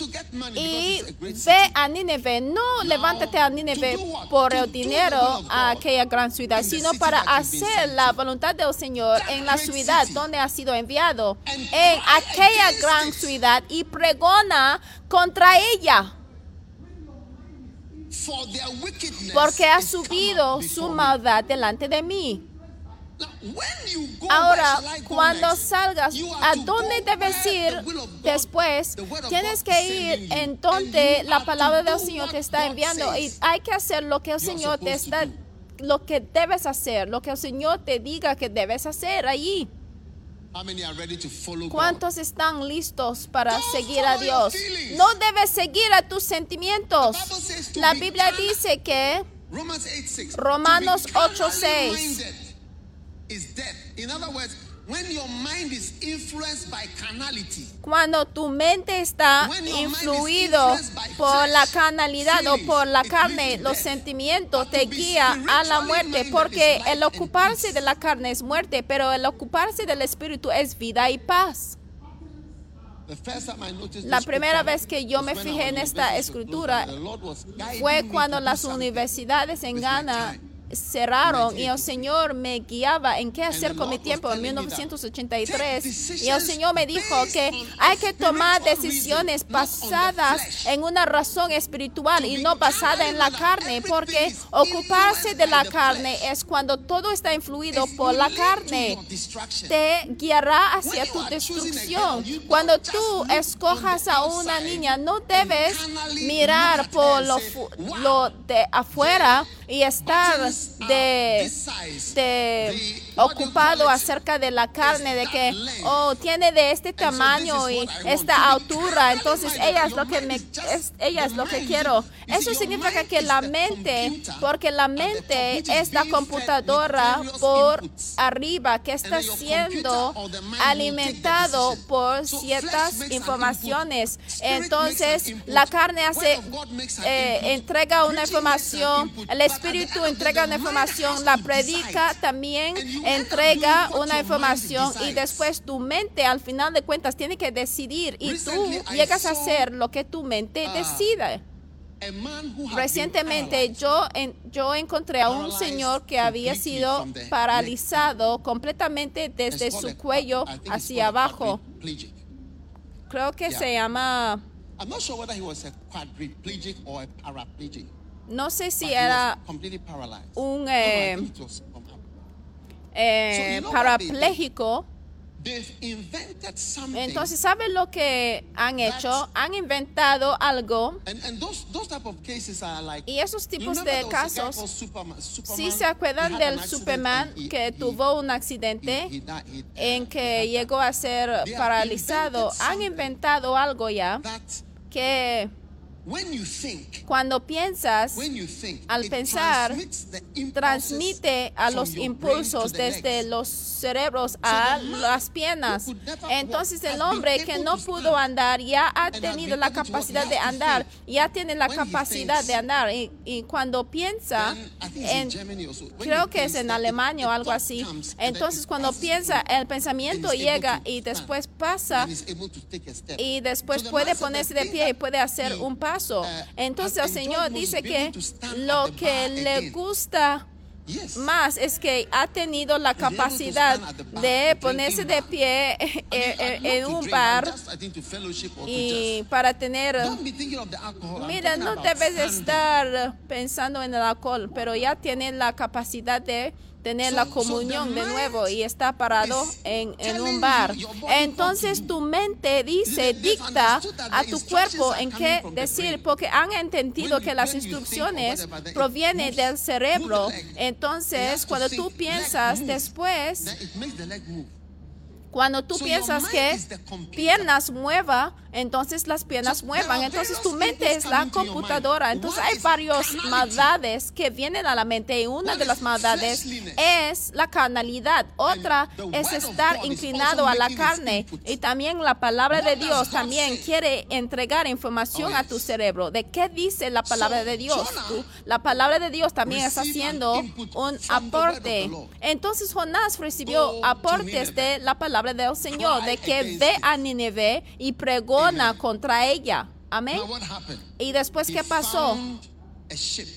[SPEAKER 2] y ve a Nínive. No levántate a Nínive por el dinero a aquella gran ciudad, sino
[SPEAKER 1] city
[SPEAKER 2] para hacer la voluntad del Señor en la ciudad donde ha sido enviado, en aquella gran ciudad y pregona contra ella, porque ha subido su maldad delante de mí.
[SPEAKER 1] Now, when you go,
[SPEAKER 2] Ahora, cuando salgas, ¿a dónde debes ir después? Tienes que ir
[SPEAKER 1] sending you.
[SPEAKER 2] en
[SPEAKER 1] And
[SPEAKER 2] donde
[SPEAKER 1] you
[SPEAKER 2] la palabra del Señor te está enviando y hay que hacer lo que el Señor te está, lo que debes hacer, lo que el Señor te diga que debes hacer allí. ¿Cuántos están listos para seguir a Dios? No debes seguir a tus sentimientos. La Biblia dice que
[SPEAKER 1] Romans 8 6.
[SPEAKER 2] Romanos
[SPEAKER 1] To be carnally
[SPEAKER 2] 8:6.
[SPEAKER 1] Is death. In other words, when your mind is influenced by carnality,
[SPEAKER 2] Cuando tu mente está influido por la carnalidad o por la carne, los sentimientos te guía a la muerte, porque el ocuparse de la carne es muerte, pero el ocuparse del espíritu es vida y paz. La primera vez que yo me fijé en esta escritura Fue cuando las universidades en Ghana. Cerraron y el Señor me guiaba en qué hacer con mi tiempo en 1983 y el Señor me dijo que hay que tomar decisiones basadas en una razón espiritual y no basada en la carne porque ocuparse de la carne es cuando todo está influido por la carne. te guiará hacia tu destrucción. cuando tú escojas a una niña no debes mirar por lo, lo de afuera y estar de, de ocupado acerca de la carne, de que, oh, tiene de este tamaño y esta altura, entonces ella es lo que me, es, ella es lo que quiero. Eso significa que la mente, porque la mente es la computadora por arriba que está siendo alimentado por ciertas informaciones. Entonces, la carne hace, eh, entrega una información, el espíritu entrega una información, la predica también entrega una información y después tu mente al final de cuentas tiene que decidir y tú llegas a hacer lo que tu mente decide. Recientemente yo, en- yo encontré a un señor que había sido paralizado completamente desde su cuello hacia abajo. Creo que se llama,
[SPEAKER 1] I'm not sure whether he was a quadriplegic or a paraplegic.
[SPEAKER 2] no sé si era un eh,
[SPEAKER 1] think it was somehow.
[SPEAKER 2] Eh, parapléjico. Entonces, ¿saben lo que han hecho? Han inventado algo y esos tipos de casos, si se acuerdan del Superman que tuvo un accidente en que llegó a ser paralizado, han inventado algo ya que cuando piensas,
[SPEAKER 1] when you think,
[SPEAKER 2] al pensar, transmite a los impulsos desde los cerebros a las piernas. Entonces el hombre que no pudo andar ya ha tenido la capacidad de andar, ya tiene la capacidad de andar y, y cuando piensa en Creo que es en Alemania o algo así. Entonces cuando piensa, el pensamiento llega y después pasa y después puede ponerse de pie y puede hacer un paso.
[SPEAKER 1] Uh,
[SPEAKER 2] Entonces el Señor dice que lo que le gusta más es que ha tenido la capacidad de ponerse de pie (laughs) eh, eh, en un bar y para tener...
[SPEAKER 1] Don't be thinking of the alcohol. I'm
[SPEAKER 2] Mira, no debes estar pensando en el alcohol, pero ya tiene la capacidad de tener la comunión de nuevo y está parado en, en un bar. Entonces tu mente dice, dicta a tu cuerpo en qué decir, porque han entendido que las instrucciones provienen del cerebro. Entonces, cuando tú piensas después, cuando tú piensas que piernas mueva, entonces las piernas muevan. Entonces tu mente es la computadora. Entonces hay varias maldades que vienen a la mente y una de las maldades es la carnalidad. Otra es estar inclinado a la carne. Y también la palabra de Dios también quiere entregar información
[SPEAKER 1] Oh,
[SPEAKER 2] a tu cerebro. ¿De qué dice la palabra de Dios? Tú- La palabra de Dios también está haciendo un aporte. Entonces Jonás recibió
[SPEAKER 1] to
[SPEAKER 2] aportes
[SPEAKER 1] Nineveh.
[SPEAKER 2] de la palabra del Señor, de que ve a Nínive y pregona contra ella. Amén. Y después, ¿qué pasó?
[SPEAKER 1] found a ship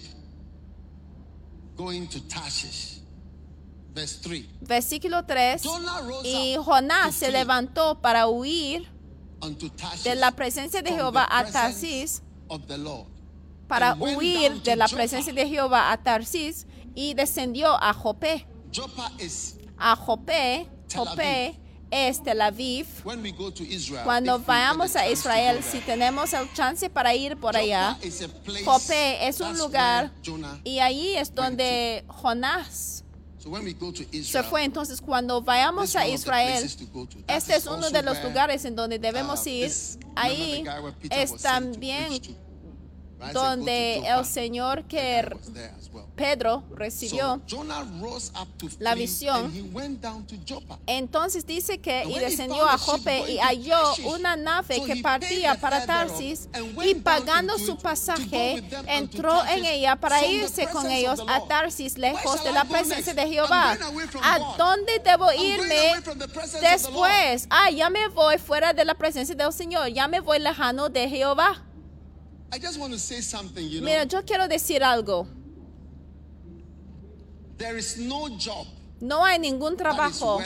[SPEAKER 1] going to Tarshish. Verse 3.
[SPEAKER 2] Versículo 3.
[SPEAKER 1] Jonah rose
[SPEAKER 2] Y Jonás se levantó para huir de la presencia de Jehová a Tarsis, para huir de la presencia de Jehová a Tarsis y descendió a Jope. A Jope, Jope es Tel Aviv. Cuando vayamos a Israel, si tenemos el chance para ir por allá, Jope es un lugar y allí es donde Jonás se fue. Entonces, cuando vayamos a Israel, este es uno de los lugares en donde debemos
[SPEAKER 1] uh,
[SPEAKER 2] ir. Ahí es también donde el Señor que. Pedro recibió.
[SPEAKER 1] Jonah rose up to
[SPEAKER 2] la visión. Entonces dice que y descendió a Jope y halló una nave que partía para Tarsis y pagando su pasaje entró en ella para irse con ellos a. Tarsis lejos de la presencia de Jehová. ¿A dónde debo irme después? Ah, ya me voy fuera de la presencia del Señor, ya me voy lejano de Jehová.
[SPEAKER 1] I just want to say something, you know.
[SPEAKER 2] Mira, yo quiero decir algo.
[SPEAKER 1] There is no job
[SPEAKER 2] No hay ningún trabajo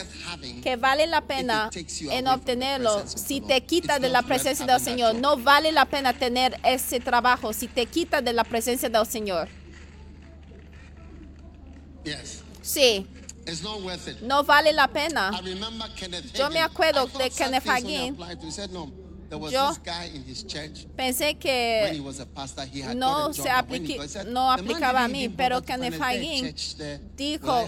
[SPEAKER 2] que vale la pena en obtenerlo si te quita de la presencia del Señor. No vale la pena tener ese trabajo si te quita de la presencia del Señor. Sí,
[SPEAKER 1] It's not worth it.
[SPEAKER 2] no vale la pena.
[SPEAKER 1] I remember Kenneth
[SPEAKER 2] Yo me acuerdo de Kenneth Hagin. Yo-
[SPEAKER 1] this guy in his church
[SPEAKER 2] Pensé que no se aplique- no
[SPEAKER 1] "The man
[SPEAKER 2] aplicaba a mí, pero
[SPEAKER 1] church there.
[SPEAKER 2] dijo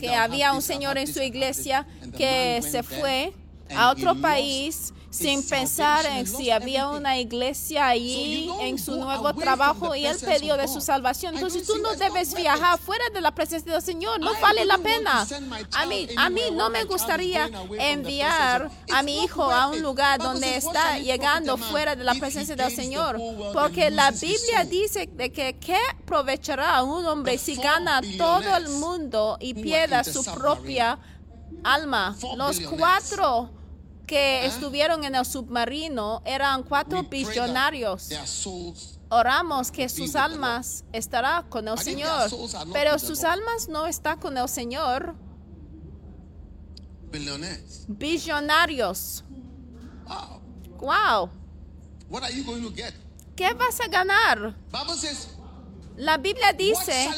[SPEAKER 2] que había un señor en su iglesia
[SPEAKER 1] this." And the
[SPEAKER 2] que se fue a otro país sin pensar en si había una iglesia allí en su nuevo trabajo y él
[SPEAKER 1] of
[SPEAKER 2] de su salvación. Entonces tú no debes viajar fuera de la presencia del Señor, no vale la pena. A mí, a mí no me gustaría enviar a mi hijo a un lugar donde está llegando fuera de la presencia del Señor. Porque la Biblia dice de que qué aprovechará a un hombre si gana todo el mundo y pierda su propia alma. Los cuatro que
[SPEAKER 1] ¿Eh?
[SPEAKER 2] estuvieron en el submarino eran cuatro
[SPEAKER 1] souls
[SPEAKER 2] Oramos que sus almas estará con el Señor, pero sus almas no están con el Señor. Billonarios.
[SPEAKER 1] Wow.
[SPEAKER 2] Wow.
[SPEAKER 1] What are you going to get?
[SPEAKER 2] ¿Qué vas a ganar? La Biblia dice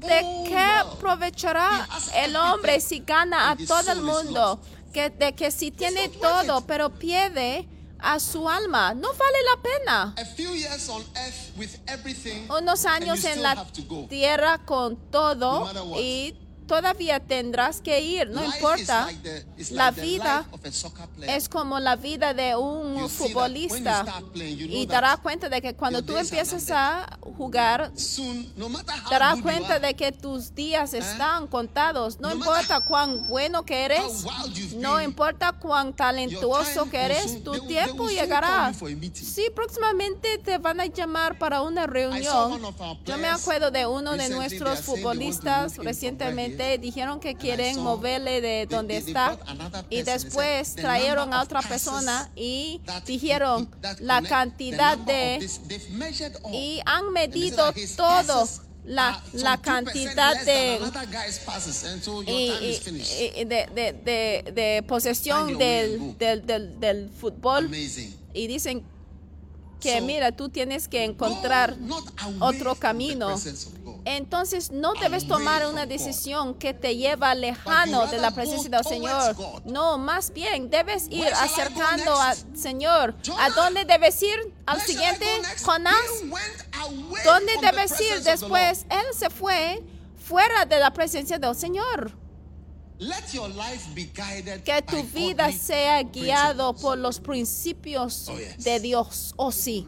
[SPEAKER 2] de qué aprovechará el hombre si gana a todo el mundo, que de que si tiene todo pero pierde a su alma, no vale la pena.
[SPEAKER 1] A few years on earth with everything,
[SPEAKER 2] Unos años en la tierra con todo y todavía tendrás que ir, no
[SPEAKER 1] Life
[SPEAKER 2] importa.
[SPEAKER 1] like the,
[SPEAKER 2] La
[SPEAKER 1] like
[SPEAKER 2] vida es como la vida de un
[SPEAKER 1] You
[SPEAKER 2] futbolista
[SPEAKER 1] playing, you know
[SPEAKER 2] y darás cuenta de que cuando tú empiezas a jugar
[SPEAKER 1] Soon, no you
[SPEAKER 2] cuenta
[SPEAKER 1] are,
[SPEAKER 2] de que tus días están contados. No
[SPEAKER 1] No
[SPEAKER 2] importa cuán bueno que eres, no importa cuán talentuoso
[SPEAKER 1] time
[SPEAKER 2] que eres,
[SPEAKER 1] soon-
[SPEAKER 2] tu
[SPEAKER 1] they
[SPEAKER 2] tiempo
[SPEAKER 1] they will soon
[SPEAKER 2] llegará. Sí, próximamente te van a llamar para una reunión. Yo me acuerdo de uno de nuestros futbolistas recientemente dijeron que quieren moverle de
[SPEAKER 1] they-
[SPEAKER 2] donde está y después
[SPEAKER 1] said, "The
[SPEAKER 2] trajeron a otra persona y dijeron la cantidad de y han medido todo la, la
[SPEAKER 1] 2%
[SPEAKER 2] cantidad de y, y- de, de, de, de posesión del, del, del, del fútbol. Y dicen que mira, tú tienes que encontrar otro camino. Entonces no debes tomar una decisión que te lleva lejano de la presencia del Señor. No, más bien debes ir acercando al? Señor. ¿A dónde debes ir? Al siguiente? Jonás. ¿Dónde debes ir después? Él se fue fuera de la presencia del Señor. Que tu vida sea guiado por los principios
[SPEAKER 1] Oh, yes.
[SPEAKER 2] de Dios. Oh sí.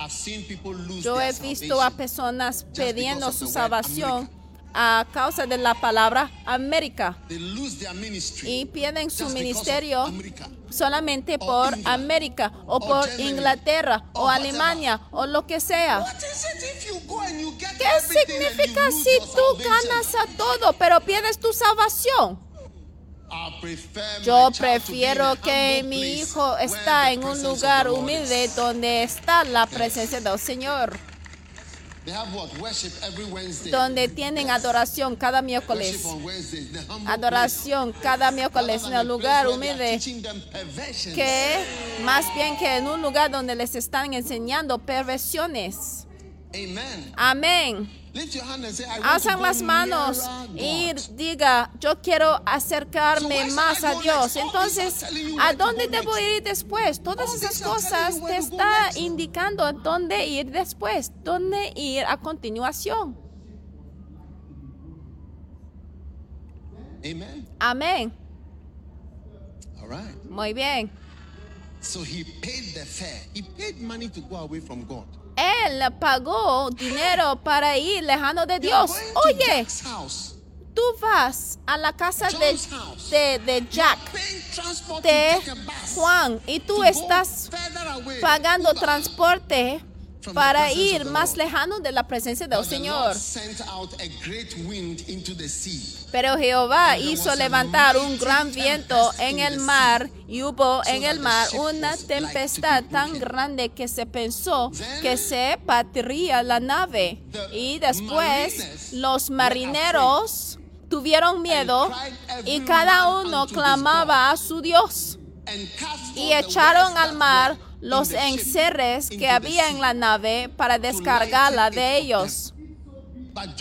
[SPEAKER 1] I've seen people lose
[SPEAKER 2] Yo he visto a personas pidiendo su salvación a causa de la palabra América. Y pierden su ministerio solamente
[SPEAKER 1] Or
[SPEAKER 2] por América o
[SPEAKER 1] or
[SPEAKER 2] por Inglaterra o. Alemania o lo que sea. ¿Qué significa si tú ganas a todo pero pierdes tu salvación? Yo prefiero que mi hijo está en un lugar humilde donde está la presencia del Señor,
[SPEAKER 1] They have what? Worship every Wednesday.
[SPEAKER 2] Donde tienen adoración cada miércoles. Adoración cada miércoles en el lugar humilde que más bien que en un lugar donde les están enseñando perversiones. Amén. Alzan las manos y diga, yo quiero acercarme más a Dios.
[SPEAKER 1] All
[SPEAKER 2] Entonces, ¿a dónde debo ir después? Todas
[SPEAKER 1] All
[SPEAKER 2] esas cosas te está indicando dónde ir después, dónde ir a continuación.
[SPEAKER 1] Amen.
[SPEAKER 2] Amén. Muy bien.
[SPEAKER 1] So he paid the fare. He paid money to go away from God.
[SPEAKER 2] Él pagó dinero para ir lejano de Dios. Oye, tú vas a la casa de, de, de Jack, de. Juan, y tú estás pagando transporte para ir más lejano de la presencia del Señor. Pero Jehová hizo levantar un gran viento en el mar y hubo en el mar una tempestad tan grande que se pensó que se partiría la nave. Y después los marineros tuvieron miedo y cada uno clamaba a su Dios. Y echaron al mar los encerres que había en la nave para descargarla de ellos.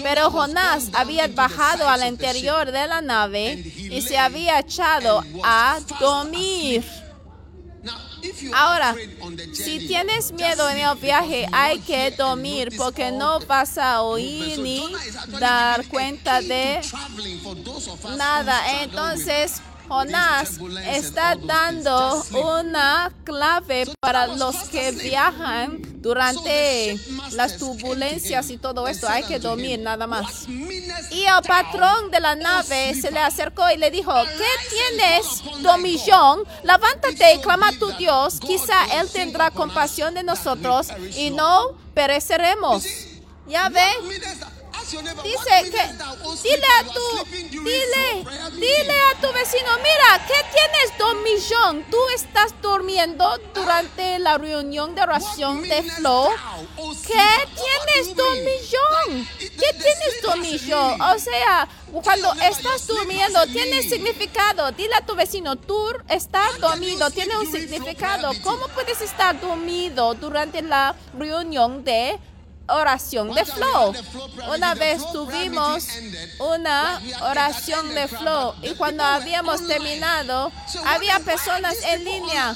[SPEAKER 2] Pero Jonás había bajado al interior de la nave y se había echado a dormir. Ahora, si tienes miedo en el viaje, hay que dormir porque no vas a oír ni dar cuenta de nada. Entonces, Jonás está dando una clave para los que viajan durante las turbulencias y todo esto. Hay que dormir nada más.
[SPEAKER 1] "What meanest
[SPEAKER 2] Y el patrón de la nave se le acercó y le dijo, ¿qué tienes, dormillón? Levántate y clama a tu Dios, quizá Él tendrá compasión de nosotros y
[SPEAKER 1] not."
[SPEAKER 2] no pereceremos. Ya ve, dice que, dile a tu, dile, dile a tu vecino, mira, ¿qué tienes, dormillón? Tú estás durmiendo durante la reunión de oración de Flow. ¿Qué tienes, dormillón? ¿Qué tienes, dormillón? O sea, cuando estás durmiendo, tiene significado. Dile a tu vecino, tú estás dormido, tiene un significado. ¿Cómo puedes estar dormido durante la reunión de oración de flow. Una vez tuvimos una oración de flow y cuando habíamos terminado, había personas en línea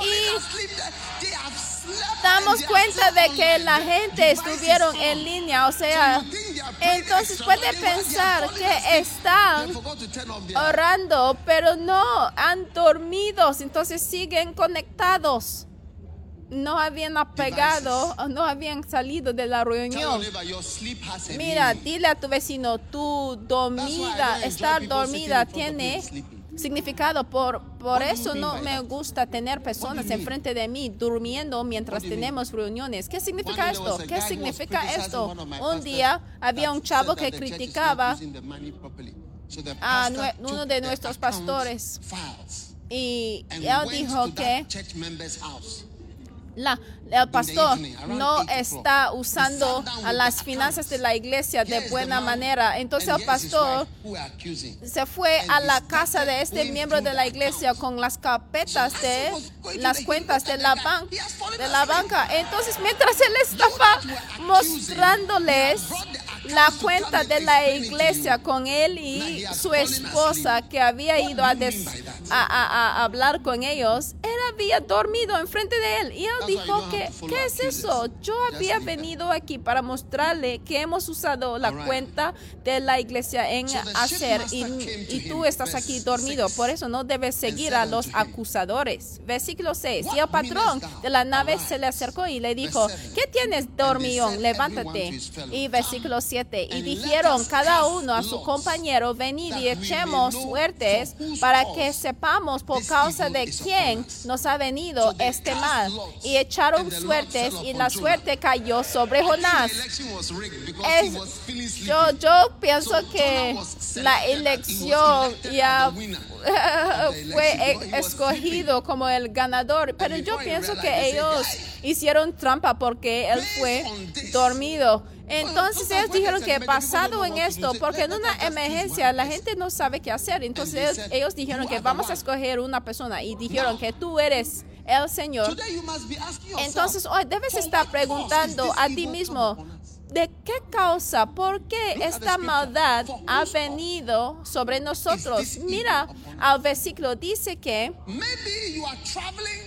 [SPEAKER 2] y damos cuenta de que la gente estuvieron en línea, o sea, entonces puede pensar que están orando, pero no, han dormido, entonces siguen conectados. No habían apegado, no habían salido de la reunión. Mira, dile a tu vecino, tu dormida, estar dormida tiene significado. Por, por eso no me gusta tener personas enfrente de mí durmiendo mientras tenemos reuniones. ¿Qué significa esto? ¿Qué significa esto? Un día había un chavo que criticaba a uno de nuestros pastores y él dijo que la, el pastor no está usando a las finanzas de la iglesia de buena manera. Entonces el pastor se fue a la casa de este miembro de la iglesia con las carpetas de las cuentas de la, ban- de la banca. Entonces mientras él estaba mostrándoles la cuenta de la iglesia con él y su esposa que había ido a, des- a, a- a hablar con ellos, él había dormido enfrente de él. Y él dijo que, ¿qué es eso? Yo había venido aquí para mostrarle que hemos usado la cuenta de la iglesia en hacer y, y tú estás aquí dormido. Por eso no debes seguir a los acusadores. Versículo 6. Y el patrón de la nave se le acercó y le dijo, ¿qué tienes, dormillón? Levántate. Y versículo 7. Y dijeron cada uno a su compañero, venid y echemos suertes para que sepamos por causa de quién nos ha venido este mal. Y echaron suertes y la suerte cayó sobre Jonás. Es- yo, yo pienso que la elección ya fue escogido como el ganador, pero yo pienso que ellos hicieron trampa porque él fue dormido. Entonces ellos dijeron que basado en esto, porque en una emergencia la gente no sabe qué hacer, entonces ellos, ellos dijeron que vamos a escoger una persona y dijeron que tú eres el Señor. Entonces hoy debes estar preguntando a ti mismo, ¿de qué causa? ¿Por qué esta maldad ha venido sobre nosotros? Mira, al versículo dice que
[SPEAKER 1] Maybe you are traveling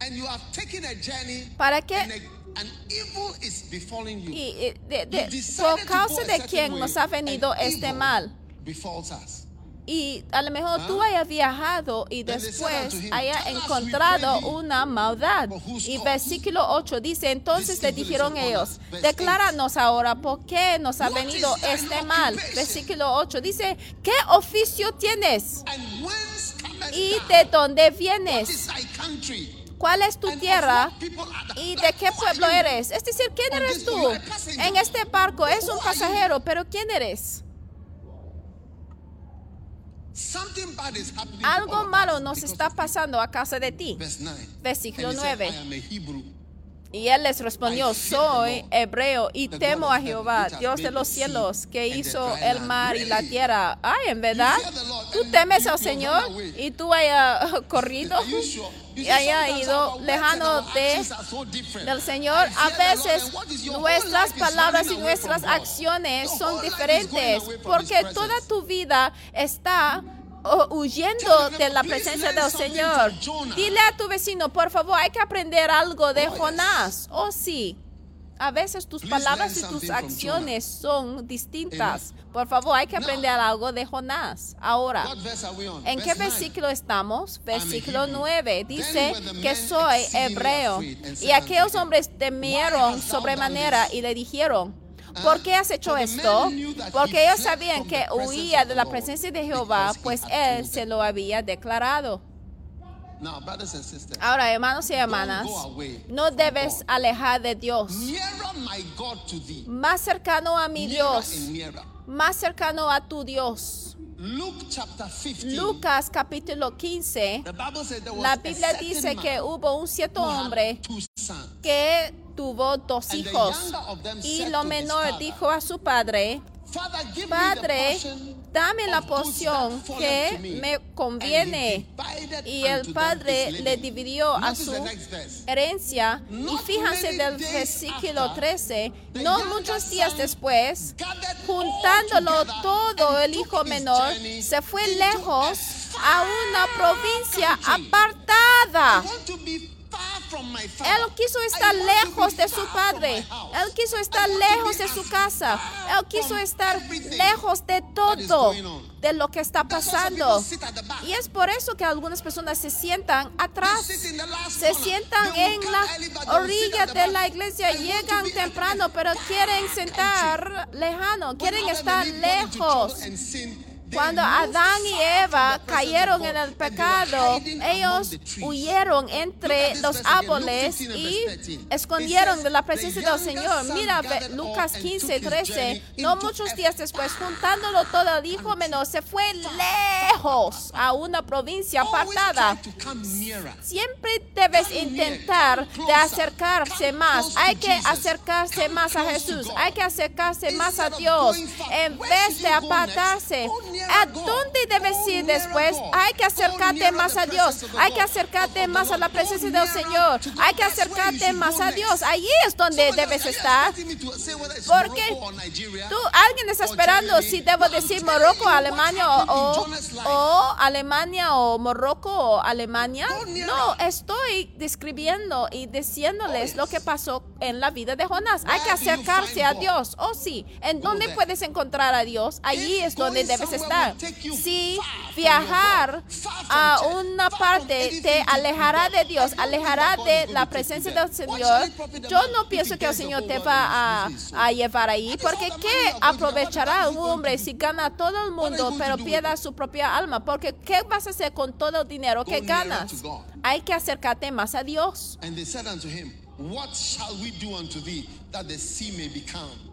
[SPEAKER 1] and you have taken a journey
[SPEAKER 2] para que
[SPEAKER 1] and a- an evil is befalling you.
[SPEAKER 2] y, de- de- por causa de quien nos ha venido este mal.
[SPEAKER 1] us.
[SPEAKER 2] Y a lo mejor tú hayas viajado y después
[SPEAKER 1] unto him,
[SPEAKER 2] haya
[SPEAKER 1] "Tell us,
[SPEAKER 2] encontrado una maldad.
[SPEAKER 1] for whose
[SPEAKER 2] Y versículo 8 dice, entonces le dijeron ellos,
[SPEAKER 1] us?" Verse
[SPEAKER 2] decláranos ahora por qué nos ha venido este mal. Versículo 8 dice, ¿qué oficio tienes? ¿Y de dónde vienes? ¿Cuál es tu tierra y de qué pueblo eres? Es decir, ¿quién eres tú? En este barco es un pasajero, pero ¿quién eres?
[SPEAKER 1] Something bad is happening to
[SPEAKER 2] Algo malo nos está pasando a casa de ti.
[SPEAKER 1] Verse 9.
[SPEAKER 2] Versículo
[SPEAKER 1] And he said,
[SPEAKER 2] 9.
[SPEAKER 1] I am a Hebrew.
[SPEAKER 2] Y él les respondió, soy hebreo y temo a Jehová, Dios de los cielos, que hizo el mar y la tierra. Ay, en verdad, tú temes al Señor y tú hayas corrido y haya ido lejano de del Señor. A veces nuestras palabras y nuestras acciones son diferentes porque toda tu vida está huyendo de la presencia
[SPEAKER 1] "Please
[SPEAKER 2] del Señor.
[SPEAKER 1] from Jonah."
[SPEAKER 2] Dile a tu vecino, por favor, hay que aprender algo de
[SPEAKER 1] Oh.
[SPEAKER 2] Jonás. Oh, sí. A veces tus palabras y tus acciones son distintas. Por favor, hay que aprender algo de Jonás. Ahora? ¿En qué versículo estamos? Versículo
[SPEAKER 1] Hebrew.
[SPEAKER 2] 9 dice que soy hebreo. Y aquellos hombres temieron sobremanera y le dijeron, ¿por qué has hecho esto? Porque ellos sabían que huía de la presencia de Jehová, pues él se lo había declarado. Ahora, hermanos y hermanas, no debes alejar de Dios. Más cercano a mi Dios, más cercano a tu Dios.
[SPEAKER 1] Luke chapter 15.
[SPEAKER 2] Lucas capítulo 15,
[SPEAKER 1] the Bible said there was
[SPEAKER 2] la
[SPEAKER 1] a
[SPEAKER 2] Biblia
[SPEAKER 1] certain
[SPEAKER 2] dice que hubo un cierto hombre que tuvo dos hijos. y lo menor
[SPEAKER 1] father,
[SPEAKER 2] dijo a su padre, Padre, dame la porción que
[SPEAKER 1] me.
[SPEAKER 2] conviene. Y el padre le dividió a su herencia. Y fíjense del versículo
[SPEAKER 1] after,
[SPEAKER 2] 13,
[SPEAKER 1] the
[SPEAKER 2] no muchos días después, juntándolo todo, el hijo menor se fue lejos
[SPEAKER 1] a
[SPEAKER 2] una provincia apartada. Él quiso estar lejos de su padre. Él quiso estar lejos de su
[SPEAKER 1] as
[SPEAKER 2] casa. Él quiso estar lejos de todo, de lo que está pasando. Y es por eso que algunas personas se sientan atrás. Se sientan en la orilla de la iglesia, llegan temprano, pero quieren sentar lejano, quieren estar lejos. Cuando Adán y Eva cayeron en el pecado, ellos huyeron entre los árboles
[SPEAKER 1] 15 and
[SPEAKER 2] y
[SPEAKER 1] verse 13.
[SPEAKER 2] escondieron de la presencia
[SPEAKER 1] "The
[SPEAKER 2] del Señor. Mira, Lucas
[SPEAKER 1] and
[SPEAKER 2] 15,
[SPEAKER 1] took his
[SPEAKER 2] 13.
[SPEAKER 1] journey
[SPEAKER 2] No muchos días después, juntándolo todo, el hijo menor se fue lejos a una provincia apartada. Siempre debes intentar de acercarse más. Hay que acercarse más a Jesús. Hay que acercarse más a Dios. En vez de apartarse, ¿a dónde debes ir después? Hay que acercarte más a Dios. Hay que acercarte más a la presencia del Señor. Hay que acercarte más a. Dios. Allí es donde debes estar. Porque? Tú, alguien está esperando si debo decir Morocco, Alemania o, o Alemania o Morocco o Alemania. No, estoy describiendo y diciéndoles lo que pasó en la vida de Jonás. Hay que acercarse a? Dios. Oh, sí. ¿En dónde puedes encontrar a Dios? Allí es donde debes
[SPEAKER 1] somewhere
[SPEAKER 2] estar. Si viajar a una parte te alejará de Dios, alejará de la presencia del Señor. Yo no pienso que el Señor te va a, a llevar ahí. Porque ¿qué aprovechará un hombre si gana todo el mundo, pero pierda su propia alma? Porque ¿qué vas a hacer con todo el dinero que ganas? Hay que acercarte más a Dios.
[SPEAKER 1] And they said unto him, What shall we do unto thee that the sea may be calm?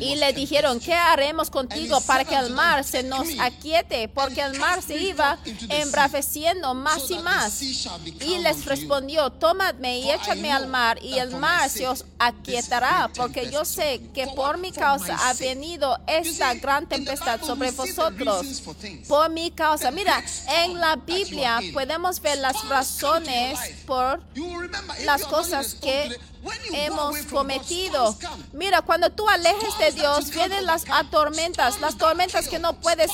[SPEAKER 2] Y le dijeron, ¿qué haremos contigo para que el mar se nos aquiete? Porque el mar se iba embraveciendo más y más. Y les respondió, tomadme y échadme al mar, y el mar se os aquietará, porque yo sé que por mi causa ha venido esta gran tempestad sobre vosotros. Por mi causa. Mira, en la Biblia podemos ver las razones por las cosas que hemos cometido. Mira, cuando tú alejes de Dios, vienen las tormentas, las tormentas que no puedes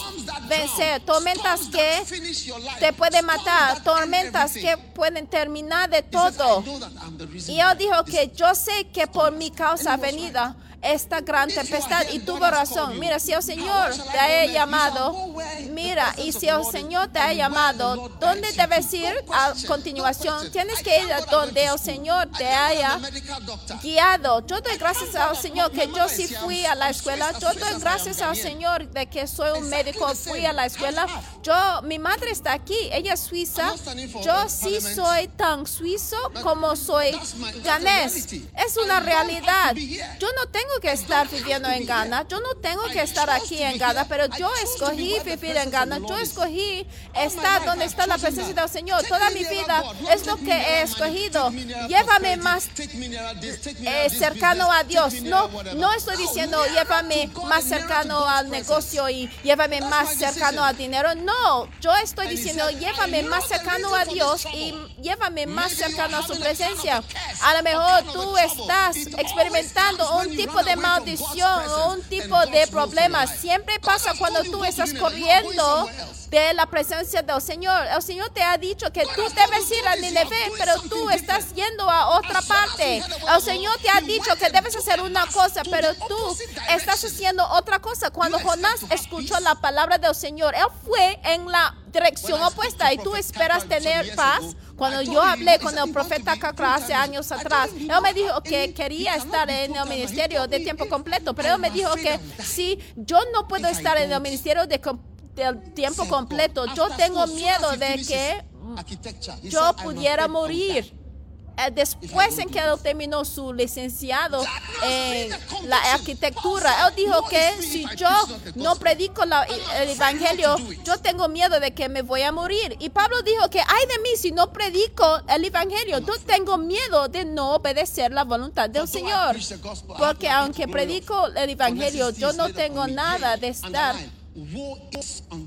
[SPEAKER 2] vencer, tormentas que te pueden matar, tormentas que pueden terminar de todo. Y él dijo que yo sé que por mi causa ha venido esta gran tempestad y tuvo razón. Mira, si el Señor te ha llamado, Mira, y si el Señor te ha llamado, ¿dónde debes ir a continuación? Tienes que ir a donde el Señor te haya guiado. Yo doy gracias al Señor que yo sí fui a la escuela. Yo doy gracias al Señor de que soy un médico, fui a la escuela. Yo, mi madre está aquí, ella es suiza. Yo sí soy tan suizo como soy ganés. Es una realidad. Yo no tengo que estar viviendo en Ghana. Yo no tengo que estar aquí en Ghana, pero yo escogí vivir en Ghana. Yo escogí estar donde está la presencia del Señor. Toda mi vida es lo que he escogido. Llévame más eh, cercano a Dios. No, no estoy diciendo llévame más cercano al negocio y llévame más cercano al dinero. No, yo estoy diciendo llévame más cercano a Dios y llévame más cercano a su presencia. A lo mejor tú estás experimentando un tipo de maldición o un tipo de problema. Siempre pasa cuando tú estás corriendo de la presencia del Señor. El Señor te ha dicho que tú debes ir a Nineveh, pero tú estás yendo a otra parte. El Señor te ha dicho que debes hacer una cosa, pero tú estás haciendo otra cosa. Cuando Jonás escuchó la palabra del Señor, él fue en la dirección opuesta y tú esperas tener paz. Cuando yo hablé con el profeta Kakra hace años atrás, él me dijo que quería estar en el ministerio de tiempo completo, pero él me dijo que si yo no puedo estar en el ministerio de del tiempo completo. Yo tengo miedo de que yo pudiera morir. Eh, Después en que él terminó su licenciado en la arquitectura, él dijo que si yo no predico la- el evangelio, yo tengo miedo de que me voy a morir. Y Pablo dijo que ay de mí si no predico el evangelio, yo tengo miedo de no obedecer la voluntad del Señor. Porque aunque predico el evangelio, yo no tengo nada de estar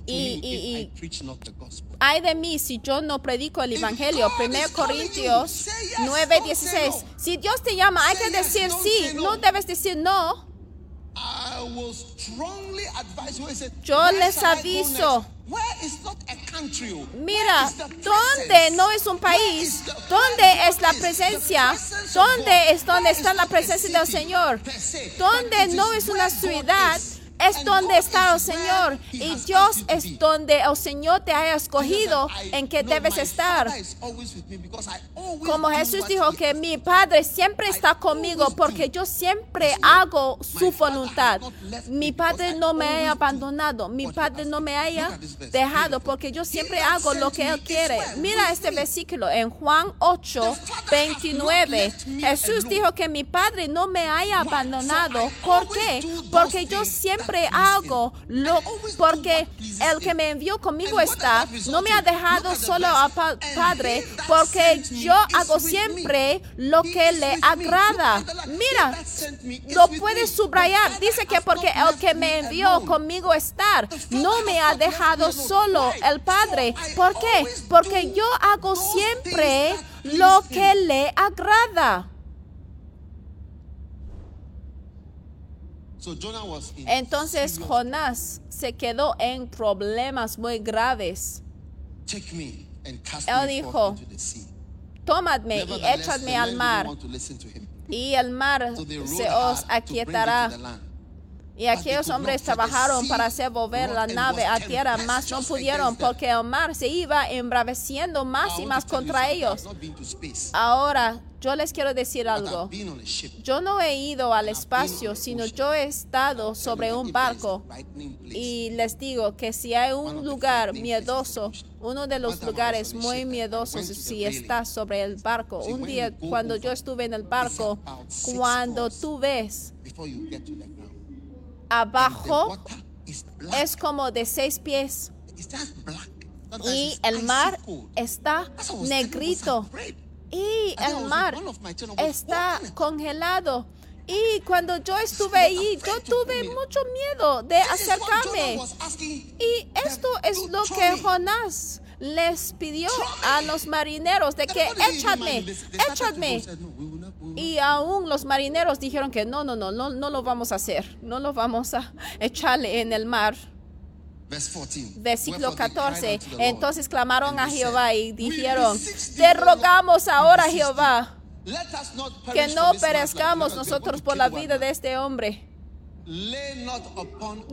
[SPEAKER 1] Y,
[SPEAKER 2] y- Ay de mí si yo no predico el Evangelio. 1 Corintios 9, 16. Si Dios te llama, hay que decir sí. No debes decir no. Yo les aviso. Mira, ¿dónde no es un país? ¿Dónde es la presencia? ¿Dónde es donde está la presencia del Señor? ¿Dónde no es una ciudad? Es donde está el Señor. Y Dios es donde el Señor te haya escogido en que debes estar. Como Jesús dijo que mi Padre siempre está conmigo porque yo siempre hago su voluntad. Mi Padre no me haya abandonado, mi Padre no me haya dejado porque yo siempre hago lo que Él quiere. Mira este versículo en Juan 8, 29. Jesús dijo que mi Padre no me haya abandonado. ¿Por qué? Porque yo siempre hago lo porque el que me envió conmigo está. No me ha dejado solo a pa- Padre porque yo hago siempre lo que le agrada. Mira, lo puedes subrayar. Dice que porque el que me envió conmigo estar, no me ha dejado solo el Padre. ¿Por qué? Porque yo hago siempre lo que le agrada. Entonces Jonás se quedó en problemas muy graves. Él dijo, Tómadme y échadme al mar, y el mar se os aquietará. Y aquellos hombres trabajaron para hacer volver la nave a tierra, mas no pudieron porque el mar se iba embraveciendo más y más contra ellos. Ahora, yo les quiero decir algo. Yo no he ido al espacio, sino yo he estado sobre un barco. Y les digo que si hay un lugar miedoso, uno de los lugares muy miedosos si estás sobre el barco. Un día cuando yo estuve en el barco, cuando tú ves abajo es como de seis pies. Y el mar está negrito. y el mar está congelado. Y cuando yo estuve ahí, yo tuve mucho miedo de acercarme. Y esto es lo que Jonás les pidió a los marineros de que échadme, échadme. Y aún los marineros dijeron que no, no, no, no, no lo vamos a hacer, no lo vamos a echarle en el mar. Versículo 14. Entonces clamaron a Jehová y dijeron, te rogamos ahora, Jehová, que no perezcamos nosotros por la vida de este hombre.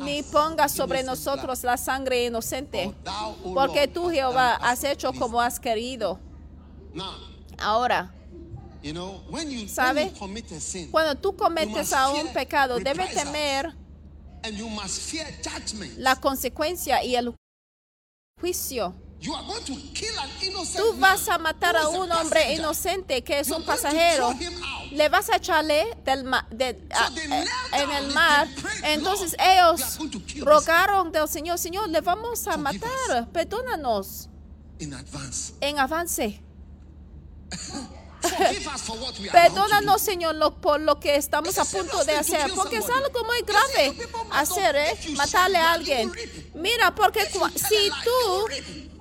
[SPEAKER 2] ni pongas sobre nosotros la sangre inocente, porque tú, Jehová, has hecho como has querido. Ahora, ¿Sabe?
[SPEAKER 1] you commit a sin,
[SPEAKER 2] cuando tú cometes a un pecado, debes
[SPEAKER 1] reprisals.
[SPEAKER 2] temer
[SPEAKER 1] and you must fear judgment.
[SPEAKER 2] la consecuencia y el juicio.
[SPEAKER 1] you are going to kill an innocent
[SPEAKER 2] Tú vas a matar a un hombre inocente que es un pasajero. Le vas a echarle del ma- de- a-
[SPEAKER 1] they
[SPEAKER 2] eh, en el mar. Entonces
[SPEAKER 1] "Lord, we
[SPEAKER 2] ellos rogaron del Señor, Señor, le vamos a matar. Perdónanos en avance. (laughs) (laughs) Perdónanos, Señor, lo- por lo que estamos a punto de hacer, porque es algo muy grave hacer, ¿eh? Matarle a alguien. Mira, porque si tú.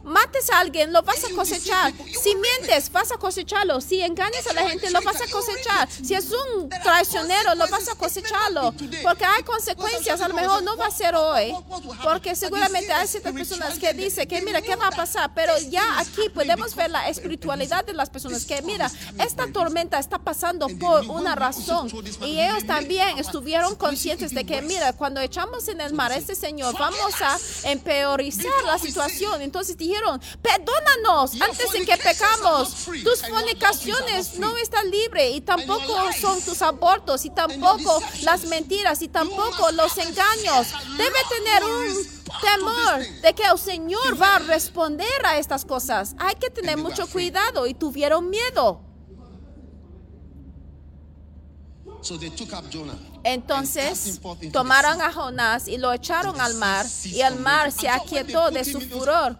[SPEAKER 2] Mates a alguien, lo vas a cosechar. Si mientes, vas a cosecharlo. Si engañas a la gente, lo vas a cosechar. Si es un traicionero, lo vas a cosecharlo. Porque hay consecuencias. A lo mejor no va a
[SPEAKER 1] "What-
[SPEAKER 2] ser hoy.
[SPEAKER 1] what- what will happen?"
[SPEAKER 2] Porque seguramente hay ciertas personas que dicen que, mira, ¿qué va a pasar? Pero ya aquí podemos ver la espiritualidad de las personas que, mira, esta tormenta está pasando por una razón. Y ellos también estuvieron conscientes de que, mira, cuando echamos en el mar a este Señor,
[SPEAKER 1] "Forgive
[SPEAKER 2] vamos a empeorizar la situación. Entonces dijeron, perdónanos antes de que pecamos. Tus fornicaciones no están libres y tampoco son tus abortos y tampoco las mentiras y tampoco los engaños. Debe tener un temor de que el Señor va a responder a estas cosas. Hay que tener mucho cuidado y tuvieron miedo.
[SPEAKER 1] So they took up Jonah.
[SPEAKER 2] Entonces tomaron a Jonás y lo echaron al mar y el mar se aquietó de su furor.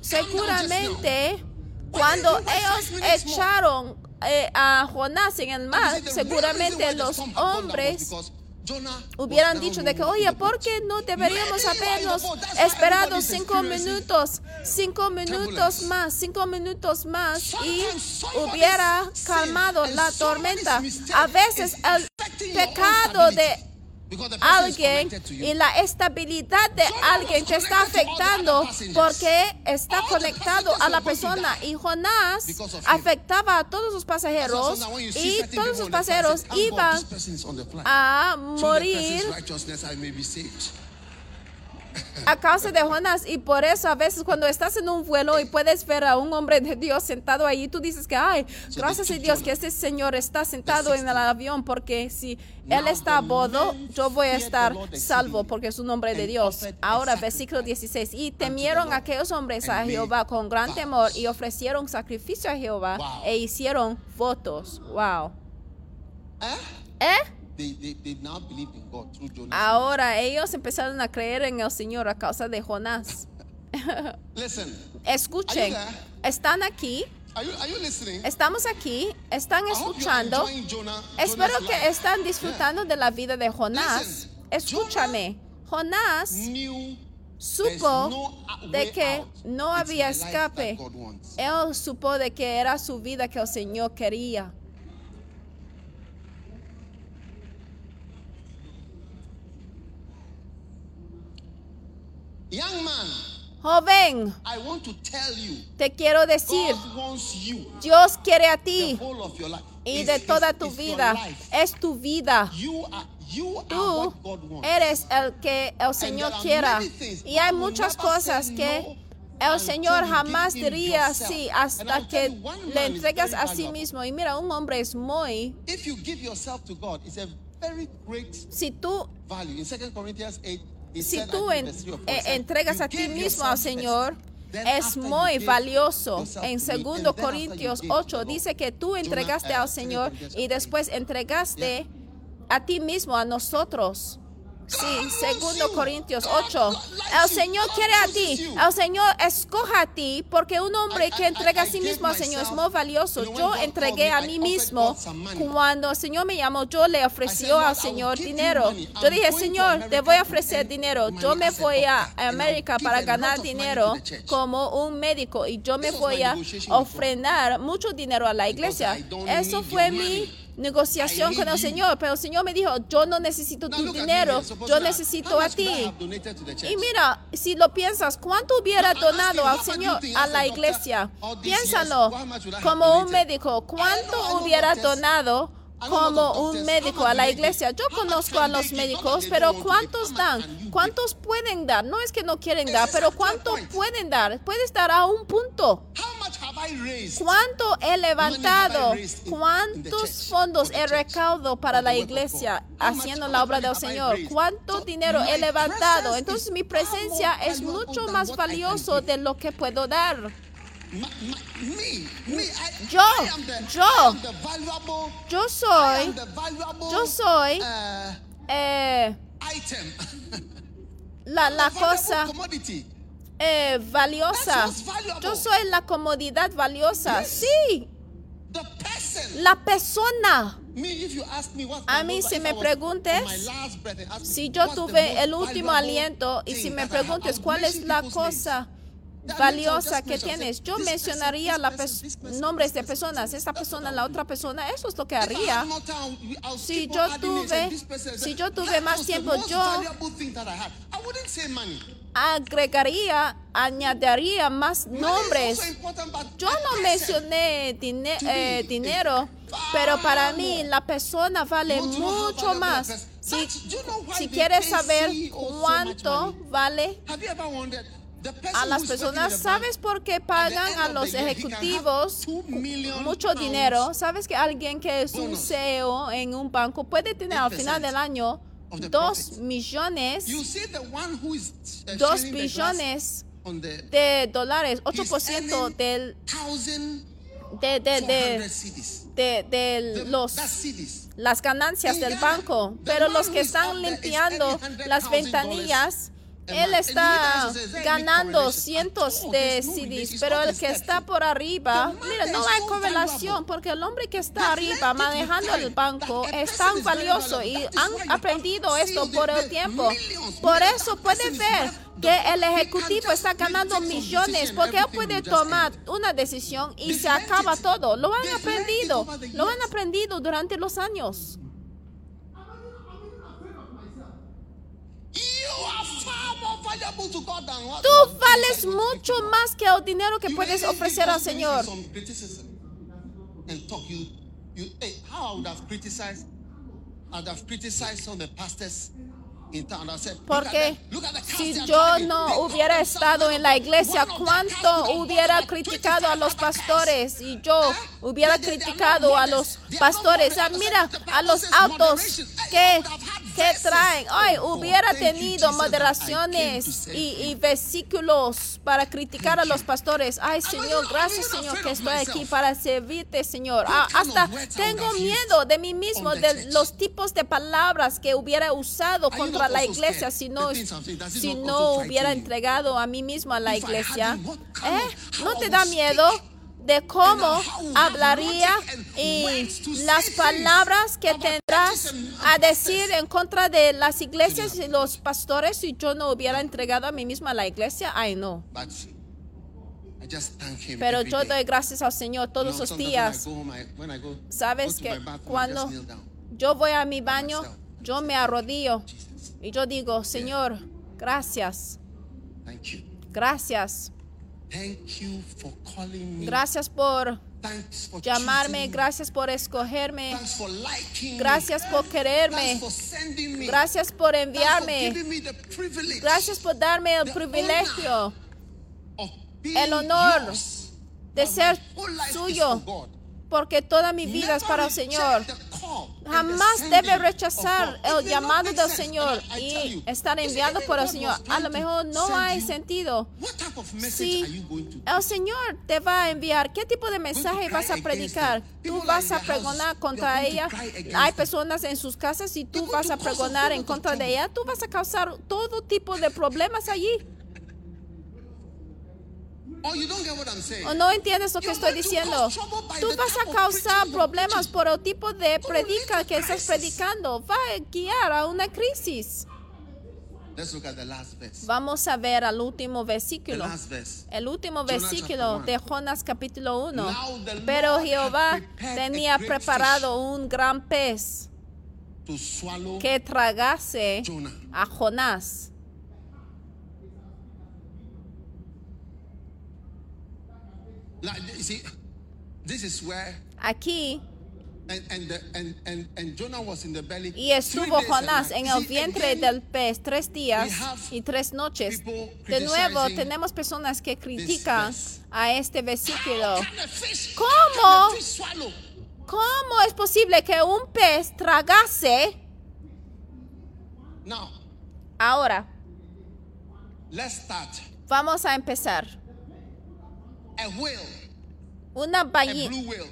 [SPEAKER 2] Seguramente cuando ellos echaron eh, a Jonás en el mar, seguramente los hombres hubieran dicho de que, oye. ¿por qué no deberíamos habernos esperado cinco minutos, cinco minutos más, cinco minutos más y hubiera calmado la tormenta? A veces el pecado de alguien y la estabilidad de alguien te está afectando porque está conectado a la persona. y Jonás afectaba a todos los pasajeros y todos los pasajeros
[SPEAKER 1] say, "Thank God
[SPEAKER 2] iban a morir a causa de Jonás y por eso a veces cuando estás en un vuelo y puedes ver a un hombre de Dios sentado ahí, tú dices que, ay, gracias a Dios que este señor está sentado en el
[SPEAKER 1] 16.
[SPEAKER 2] avión porque si él está a bordo, yo voy a estar salvo porque es un hombre de Dios. Ahora, versículo 16, y temieron aquellos hombres a Jehová con gran temor y ofrecieron sacrificio a Jehová e hicieron votos. Wow.
[SPEAKER 1] Eh? They, they, they now believed in God through Jonah.
[SPEAKER 2] Ahora ellos empezaron a creer en el Señor a causa de Jonás. (laughs)
[SPEAKER 1] Listen,
[SPEAKER 2] Escuchen, están aquí, estamos aquí, están escuchando. Espero que están disfrutando de la vida de Jonás.
[SPEAKER 1] Listen,
[SPEAKER 2] Escúchame, Jonás supo de que no había escape. Él supo de que era su vida que el Señor quería.
[SPEAKER 1] Young man,
[SPEAKER 2] Joven,
[SPEAKER 1] I want to tell you,
[SPEAKER 2] te quiero decir,
[SPEAKER 1] God wants you
[SPEAKER 2] Dios quiere a
[SPEAKER 1] the
[SPEAKER 2] ti
[SPEAKER 1] whole of your life.
[SPEAKER 2] y
[SPEAKER 1] It's
[SPEAKER 2] de toda tu vida. Es tu vida.
[SPEAKER 1] You are, you
[SPEAKER 2] Tú
[SPEAKER 1] what God wants.
[SPEAKER 2] eres el que el Señor quiera. Y hay muchas cosas que el Señor jamás diría sí hasta que le entregas a sí mismo. Y mira, un hombre es muy...
[SPEAKER 1] If you give yourself to God, it's a very great
[SPEAKER 2] Si tú,
[SPEAKER 1] value. In 2 Corinthians 8, it
[SPEAKER 2] si tú en- eh, entregas
[SPEAKER 1] "You
[SPEAKER 2] a ti mismo al Señor, es muy valioso. En
[SPEAKER 1] to me, and
[SPEAKER 2] segundo
[SPEAKER 1] then after you
[SPEAKER 2] Corintios
[SPEAKER 1] gave to
[SPEAKER 2] 8
[SPEAKER 1] the
[SPEAKER 2] dice
[SPEAKER 1] Lord."
[SPEAKER 2] que tú entregaste al
[SPEAKER 1] 2
[SPEAKER 2] Señor y
[SPEAKER 1] 8.
[SPEAKER 2] después entregaste a ti mismo, a nosotros. Sí, segundo. Corintios
[SPEAKER 1] God
[SPEAKER 2] 8.
[SPEAKER 1] likes
[SPEAKER 2] El. Señor quiere a ti. El Señor escoja a ti porque un hombre que entrega a sí mismo al Señor es muy valioso. Yo entregué a mí mismo. Cuando el Señor me llamó, yo le ofreció al Señor dinero. Yo dije, Señor, te voy a ofrecer dinero. Yo me voy a América para ganar dinero como un médico y yo me voy a ofrendar mucho dinero a la iglesia. Eso fue mi. Negociación con el. Señor, pero el Señor me dijo, yo no necesito tu dinero, yo necesito a ti. Y mira, si lo piensas, ¿cuánto hubiera donado al Señor, a la iglesia?
[SPEAKER 1] years,
[SPEAKER 2] Piénsalo, como un médico, ¿cuánto hubiera donado como un médico a la iglesia. Yo conozco a los médicos, pero ¿cuántos dan? ¿Cuántos pueden dar? No es que no quieren dar, pero ¿cuánto pueden dar? Puedes dar a un punto. ¿Cuánto he levantado? ¿Cuántos fondos he recaudado para la iglesia haciendo la obra del Señor? ¿Cuánto dinero he levantado? Entonces mi presencia es mucho más valioso de lo que puedo dar. Yo, yo. Yo soy, yo soy
[SPEAKER 1] uh,
[SPEAKER 2] eh, (laughs) la, la cosa eh, valiosa. Yo soy la comodidad valiosa. Sí, la persona. A mí, si me preguntes, Si yo tuve el último aliento y si me preguntes cuál es la cosa valiosa que
[SPEAKER 1] mention,
[SPEAKER 2] tienes, yo mencionaría la nombres de
[SPEAKER 1] person.
[SPEAKER 2] personas, esta persona, la otra persona, eso es lo que haría. Si yo tuve- si yo tuve más tiempo, yo-. Agregaría, añadiría más nombres. Yo no mencioné
[SPEAKER 1] me
[SPEAKER 2] eh, dinero, pero para mí la persona vale mucho más. Si, si quieres
[SPEAKER 1] pay
[SPEAKER 2] saber cuánto vale A las personas, ¿sabes por qué pagan a los ejecutivos mucho dinero? ¿Sabes que alguien que es un. CEO en un banco puede tener al final del año
[SPEAKER 1] of the
[SPEAKER 2] dos
[SPEAKER 1] profits.
[SPEAKER 2] millones,
[SPEAKER 1] You see the one who is uh,
[SPEAKER 2] billones de dólares,
[SPEAKER 1] he's
[SPEAKER 2] 8%
[SPEAKER 1] earning
[SPEAKER 2] del,
[SPEAKER 1] 1,400
[SPEAKER 2] de, de, de, de, los las ganancias del banco, pero los que están limpiando las ventanillas, él está ganando cientos de CDs, pero el que está por arriba, mira, no hay correlación, porque el hombre que está arriba manejando el banco es tan valioso y han aprendido esto por el tiempo. Por eso puede ver que el ejecutivo está ganando millones, porque él puede tomar una decisión y se acaba todo. Lo han aprendido, lo han aprendido durante los años. Tú vales mucho más que el dinero que puedes ofrecer al Señor. Porque si yo no hubiera estado en la iglesia, ¿cuánto hubiera criticado a los
[SPEAKER 1] 25 cars.
[SPEAKER 2] pastores? Y yo hubiera criticado a los pastores. Ah. Mira, a los autos que, que traen. Ay, hubiera tenido moderaciones y, versículos para criticar a los pastores. Ay, Señor, gracias, Señor, que estoy aquí para servirte, Señor. Ah, hasta tengo miedo de mí mismo, de los tipos de palabras que hubiera usado contra
[SPEAKER 1] not
[SPEAKER 2] la iglesia si no, si
[SPEAKER 1] not
[SPEAKER 2] no hubiera entregado a mí mismo a la iglesia. ¿Eh? ¿No te da miedo de cómo hablaría y las palabras que tendrás a decir en contra de las iglesias y los pastores si yo no hubiera entregado a mí misma a la iglesia? Ay, no. Pero yo doy gracias al Señor todos los días. Sabes que cuando yo voy a mi baño. Yo me arrodillo y yo digo, Señor, gracias, gracias, gracias por llamarme, gracias por escogerme, gracias por quererme, gracias por enviarme, gracias por darme el privilegio el honor de ser suyo, porque toda mi vida es para el Señor. Jamás debe rechazar el llamado del Señor y estar enviado por el Señor. A lo mejor no hay sentido.
[SPEAKER 1] What type of message
[SPEAKER 2] Si
[SPEAKER 1] are you going to
[SPEAKER 2] el Señor te va a enviar, ¿qué tipo de mensaje vas a predicar? Tú vas a pregonar contra ella. Hay personas en sus casas y tú vas a pregonar en contra de ella. Tú vas a causar todo tipo de problemas allí.
[SPEAKER 1] Oh, you don't get what I'm saying.
[SPEAKER 2] ¿O no entiendes lo que estoy diciendo? Tú vas a causar problemas por el tipo de predica que estás predicando. Va a guiar a una crisis.
[SPEAKER 1] Let's look at the last verse.
[SPEAKER 2] Vamos a ver al último versículo. El último versículo de. Jonás capítulo 1.
[SPEAKER 1] Now the
[SPEAKER 2] Pero Jehová tenía preparado un gran pez que tragase a Jonás.
[SPEAKER 1] Like, you see, this is where
[SPEAKER 2] Aquí
[SPEAKER 1] And, and, the, and, and, and Jonah was in the belly.
[SPEAKER 2] Y estuvo Jonás en el vientre del pez tres días y tres noches. De nuevo, tenemos personas que critican a este versículo. ¿Cómo? ¿Cómo es posible que un pez tragase? Ahora, vamos a empezar.
[SPEAKER 1] A whale,
[SPEAKER 2] Una
[SPEAKER 1] a
[SPEAKER 2] ballena.
[SPEAKER 1] blue whale,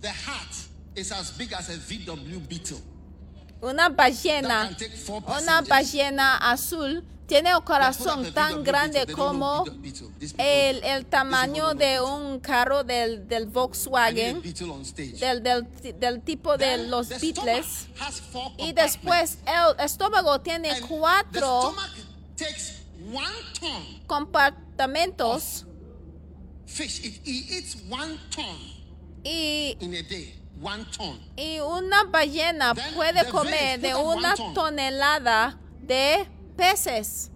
[SPEAKER 1] the heart is as big as a VW Beetle.
[SPEAKER 2] Una ballena, una ballena azul tiene un corazón tan grande como el, el tamaño de un carro del, del Volkswagen, del, del, del tipo de los Beatles. Y después el estómago tiene cuatro compartimentos
[SPEAKER 1] fish. It, it eats one ton
[SPEAKER 2] y,
[SPEAKER 1] in a day. One ton.
[SPEAKER 2] y una ballena
[SPEAKER 1] Then
[SPEAKER 2] puede
[SPEAKER 1] the
[SPEAKER 2] comer de una
[SPEAKER 1] ton.
[SPEAKER 2] tonelada de peces.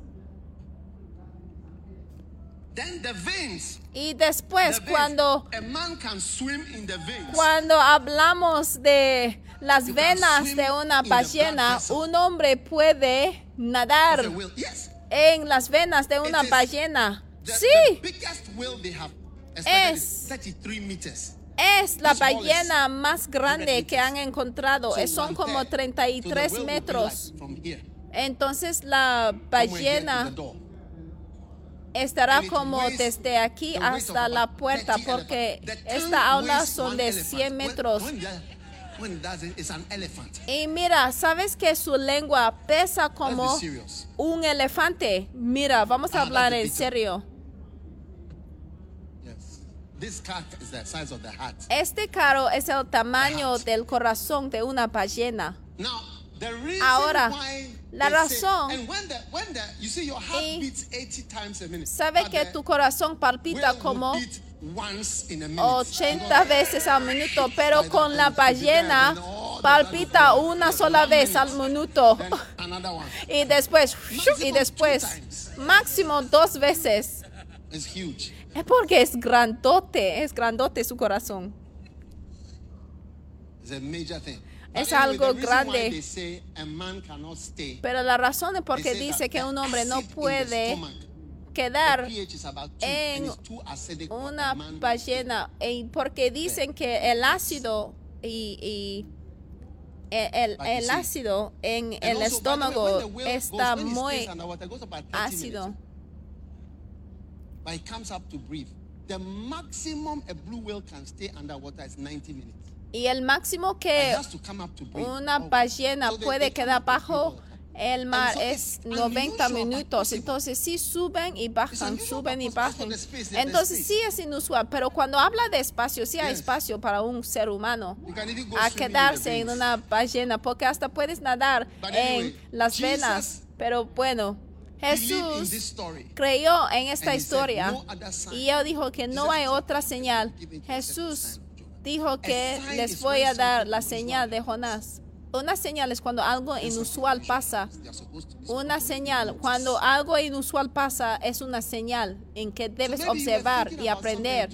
[SPEAKER 1] Then the veins.
[SPEAKER 2] Y
[SPEAKER 1] the
[SPEAKER 2] después
[SPEAKER 1] veins,
[SPEAKER 2] cuando
[SPEAKER 1] a man can swim in the veins.
[SPEAKER 2] Cuando hablamos de las
[SPEAKER 1] You
[SPEAKER 2] venas de una
[SPEAKER 1] the
[SPEAKER 2] ballena, un hombre puede nadar.
[SPEAKER 1] Yes.
[SPEAKER 2] en las venas de una
[SPEAKER 1] It
[SPEAKER 2] ballena. Sí, Es-
[SPEAKER 1] is 33 meters.
[SPEAKER 2] es la ballena más grande
[SPEAKER 1] 100
[SPEAKER 2] que han encontrado. Eh, Son como
[SPEAKER 1] third. So the
[SPEAKER 2] 33
[SPEAKER 1] whale will be
[SPEAKER 2] metros. Entonces la ballena estará como desde aquí hasta la puerta
[SPEAKER 1] 30
[SPEAKER 2] porque esta aula son de
[SPEAKER 1] elephant.
[SPEAKER 2] 100
[SPEAKER 1] When-
[SPEAKER 2] metros. Y mira, ¿sabes que su lengua pesa como un elefante? Mira, vamos a
[SPEAKER 1] Ah,
[SPEAKER 2] hablar en serio.
[SPEAKER 1] Yes. This cat is the size of the heart.
[SPEAKER 2] Este carro es el tamaño del corazón de una ballena.
[SPEAKER 1] Now, the reason
[SPEAKER 2] Ahora,
[SPEAKER 1] why
[SPEAKER 2] la razón-
[SPEAKER 1] and when the when the you see your heart
[SPEAKER 2] Y-
[SPEAKER 1] beats 80 times a minute.
[SPEAKER 2] Sabe que tu corazón palpita como
[SPEAKER 1] beat once in a minute.
[SPEAKER 2] 80 veces al minuto, pero con la ballena palpita una sola vez al minuto. (laughs) Y después, (laughs) y después, máximo dos veces. Es porque es grandote, es grandote su corazón.
[SPEAKER 1] It's a major thing.
[SPEAKER 2] Es algo grande. Pero la razón es porque dice que un hombre no puede quedar en una ballena porque dicen que el ácido y, y e- el, el ácido en el estómago está muy
[SPEAKER 1] stays underwater, it goes about 30
[SPEAKER 2] ácido.
[SPEAKER 1] But it comes up to breathe. The maximum a blue whale can stay underwater is 90 minutes.
[SPEAKER 2] Y el máximo que una
[SPEAKER 1] Oh.
[SPEAKER 2] ballena puede quedar bajo el mar es
[SPEAKER 1] it's
[SPEAKER 2] 90
[SPEAKER 1] unusual, but
[SPEAKER 2] minutos. Entonces sí suben y bajan, suben y bajan. Entonces sí es inusual, pero cuando habla de espacio, sí hay espacio para un ser humano a quedarse en una ballena, porque hasta puedes nadar en las venas. Pero bueno, Jesús creyó en esta historia y él dijo que no hay otra señal.
[SPEAKER 1] "Given to
[SPEAKER 2] Jesús
[SPEAKER 1] the son of Jonah."
[SPEAKER 2] dijo que les voy a dar la señal de Jonás. Una señal es cuando algo inusual pasa. Una señal, cuando algo inusual pasa, es una señal en que debes observar y aprender.